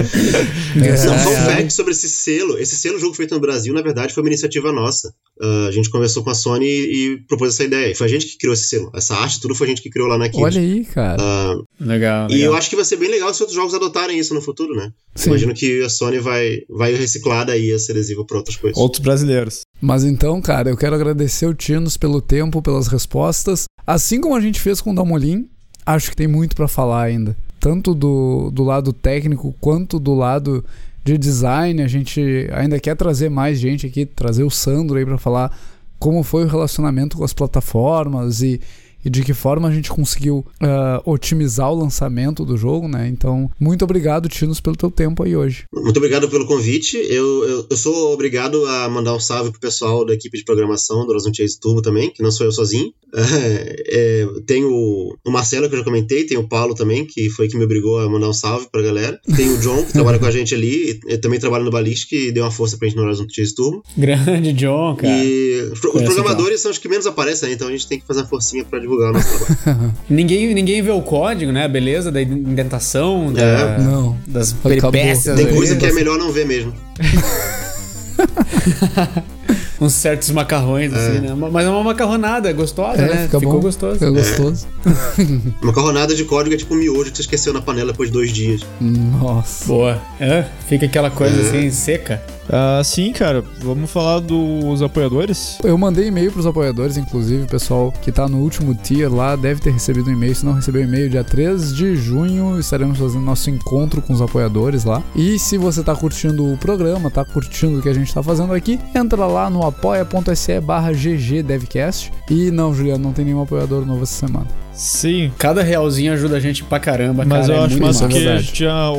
É,
Não,
é,
fact sobre esse selo. Esse selo jogo feito no Brasil, na verdade, foi uma iniciativa nossa. Ah, a gente conversou com a Sony e propôs essa ideia. E foi a gente que criou esse selo. Essa arte, tudo foi a gente que criou lá na Kids.
olha aí, cara.
Ah,
Legal,
e
legal.
eu acho que vai ser bem legal se outros jogos adotarem isso no futuro, né?
Sim.
Imagino que a Sony vai, vai reciclar daí essa adesiva pra outras coisas.
Outros brasileiros.
Mas então, cara, eu quero agradecer o Tinos pelo tempo, pelas respostas. Assim como a gente fez com o Dalmolin, acho que tem muito pra falar ainda. Tanto do, do lado técnico quanto do lado de design. A gente ainda quer trazer mais gente aqui, trazer o Sandro aí pra falar como foi o relacionamento com as plataformas e, e de que forma a gente conseguiu uh, otimizar o lançamento do jogo, né? Então, muito obrigado, Tinos, pelo teu tempo aí hoje.
Muito obrigado pelo convite. Eu, eu, eu sou obrigado a mandar um salve pro pessoal da equipe de programação do Horizon Chase Turbo também, que não sou eu sozinho. É, é, tem o, o Marcelo, que eu já comentei, tem o Paulo também, que foi que me obrigou a mandar um salve pra galera. Tem o John, que trabalha com a gente ali, e, também trabalha no Ballistic, e deu uma força pra gente no Horizon Chase Turbo.
Grande John, cara.
E os, os programadores são os que menos aparecem, né? Então a gente tem que fazer uma forcinha pra divulgar o nosso trabalho.
ninguém, ninguém vê o código, né? A beleza da indentação, da,
é. não.
das peripécias.
Tem coisa que é melhor não ver mesmo.
uns certos macarrões, assim, é. assim, né? Mas é uma macarronada gostosa,
é,
né?
Fica
Ficou
bom,
gostoso.
Fica gostoso.
É. macarronada de código é tipo miojo que você esqueceu na panela depois de dois dias.
Nossa.
Boa. É, fica aquela coisa assim, seca.
Uh, sim, cara. Vamos falar dos apoiadores?
Eu mandei e-mail pros apoiadores, inclusive, pessoal que tá no último tier lá deve ter recebido um e-mail. Se não recebeu e-mail, dia 3 de junho estaremos fazendo nosso encontro com os apoiadores lá. E se você tá curtindo o programa, tá curtindo o que a gente tá fazendo aqui, entra lá no apoia.se barra ggdevcast. E não, Juliano, não tem nenhum apoiador novo essa semana.
Sim.
Cada realzinho ajuda a gente pra caramba,
Mas
cara,
eu
é
acho massa
massa.
que a gente já.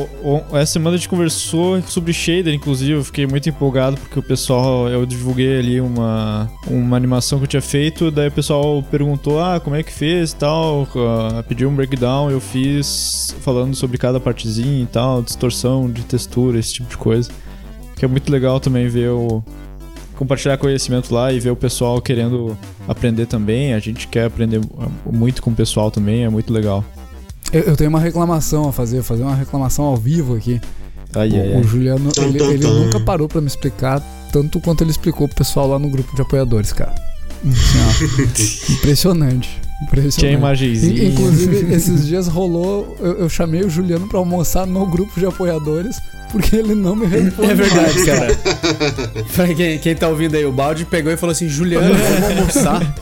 Essa semana a gente conversou sobre shader, inclusive. Eu fiquei muito empolgado porque o pessoal. Eu divulguei ali uma, uma animação que eu tinha feito. Daí o pessoal perguntou: ah, como é que fez e tal. Uh, pediu um breakdown. Eu fiz falando sobre cada partezinha e tal, distorção de textura, esse tipo de coisa. Que é muito legal também ver o, compartilhar conhecimento lá e ver o pessoal querendo aprender também. A gente quer aprender muito com o pessoal também, é muito legal.
Eu, eu tenho uma reclamação a fazer, fazer uma reclamação ao vivo aqui.
Ai,
o,
ai,
o Juliano, ele, ele nunca parou para me explicar tanto quanto ele explicou pro pessoal lá no grupo de apoiadores, cara. Assim, ó, impressionante.
Tinha imagenzinha.
Inclusive, esses dias rolou. Eu, eu, chamei o Juliano pra almoçar no grupo de apoiadores, porque ele não me respondeu.
É verdade, cara. pra quem, quem tá ouvindo aí, o balde pegou e falou assim: Juliano, vamos almoçar.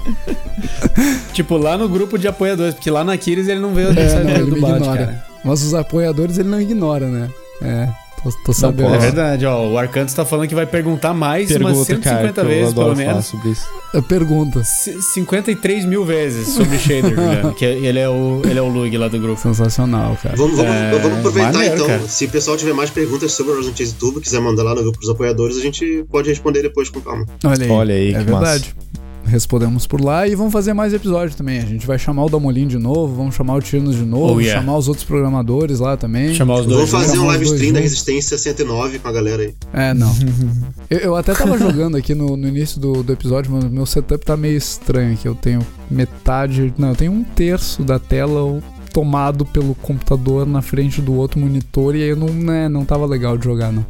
tipo, lá no grupo de apoiadores, porque lá na Kiris ele não vê a
é, não, ele do balde, ignora. cara. Mas os apoiadores ele não ignora, né? É. Tô, tô sabendo.
é verdade, ó. O Arcanto tá falando que vai perguntar mais
Pergunta,
umas 150
cara,
vezes, pelo menos.
Sobre isso.
Pergunta.
53 mil vezes sobre Shader, Juliano. Que ele é o, ele é o Lug lá do grupo.
Sensacional, cara.
Vamos, vamos, é... vamos aproveitar
Maneiro,
então.
Cara.
Se o pessoal tiver mais perguntas sobre o Horizon Chase Turbo, quiser mandar lá no grupo dos apoiadores, a gente pode responder depois com calma.
Olha aí.
Olha aí,
é
que
verdade. Massa respondemos por lá e vamos fazer mais episódios também. A gente vai chamar o Damolim de novo, vamos chamar o Tinos de novo,
oh, yeah.
chamar os outros programadores lá também.
Chamar os dois.
Vamos fazer um live stream da Resistência 109 com a galera aí.
É, não. eu, eu, até tava jogando aqui no, no início do, do, episódio, mas meu setup tá meio estranho aqui. Eu tenho metade. Não, eu tenho um terço da tela tomado pelo computador na frente do outro monitor e aí eu não, né, não tava legal de jogar, não.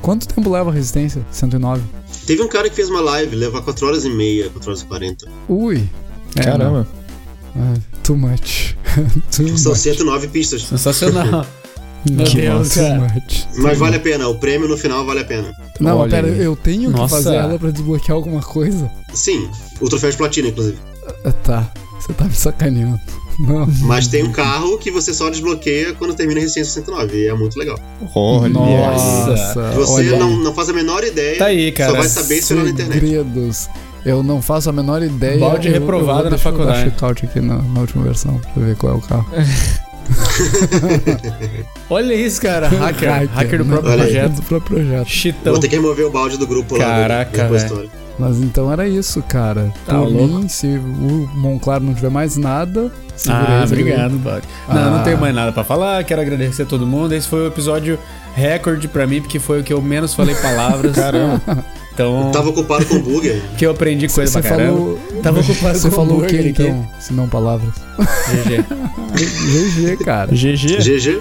Quanto tempo leva a resistência? 109?
Teve um cara que fez uma live, leva 4 horas e meia, 4 horas e 40.
Ui.
É, Caramba.
Ah, too much. too
São
much.
109 pistas.
Sensacional.
Meu
que
Deus,
too
much.
Mas vale a pena, o prêmio no final vale a pena.
Não,
Olha
pera,
aí.
eu tenho
Nossa.
que fazer ela pra desbloquear alguma coisa?
Sim, o troféu de platina, inclusive.
Ah, tá, você tá me sacaneando.
Mas tem um carro que você só desbloqueia quando termina a resistência 109, e é muito legal.
Olha
Nossa,
Você
olha
não, não faz a menor ideia,
Tá aí, cara.
só vai saber se olhar na internet.
Segredos. Eu não faço a menor ideia.
Balde
Eu- eu
reprovado
vou
na
deixar eu dar
faculdade.
check-out aqui na, na última versão pra ver qual é o carro.
Olha isso, cara. Hacker. Hacker, do
né?
próprio projeto.
Do próprio projeto.
Chitão.
Vou ter que remover o balde do grupo lá.
Caraca, velho.
repositório.
Mas então era isso, cara.
Tá
Por
louco.
mim, se o Monclar não tiver mais nada, segurei
Ah, obrigado, Balde. Não,
Ah.
não tenho mais nada pra falar. Quero agradecer a todo mundo. Esse foi o episódio recorde pra mim, porque foi o que eu menos falei palavras.
Caramba.
Então,
Tava ocupado com bug.
que eu aprendi coisa
Você
pra caramba.
falou,
Tava ocupado
você
com
falou o que então? Se não palavras.
GG.
GG, cara.
GG.
GG.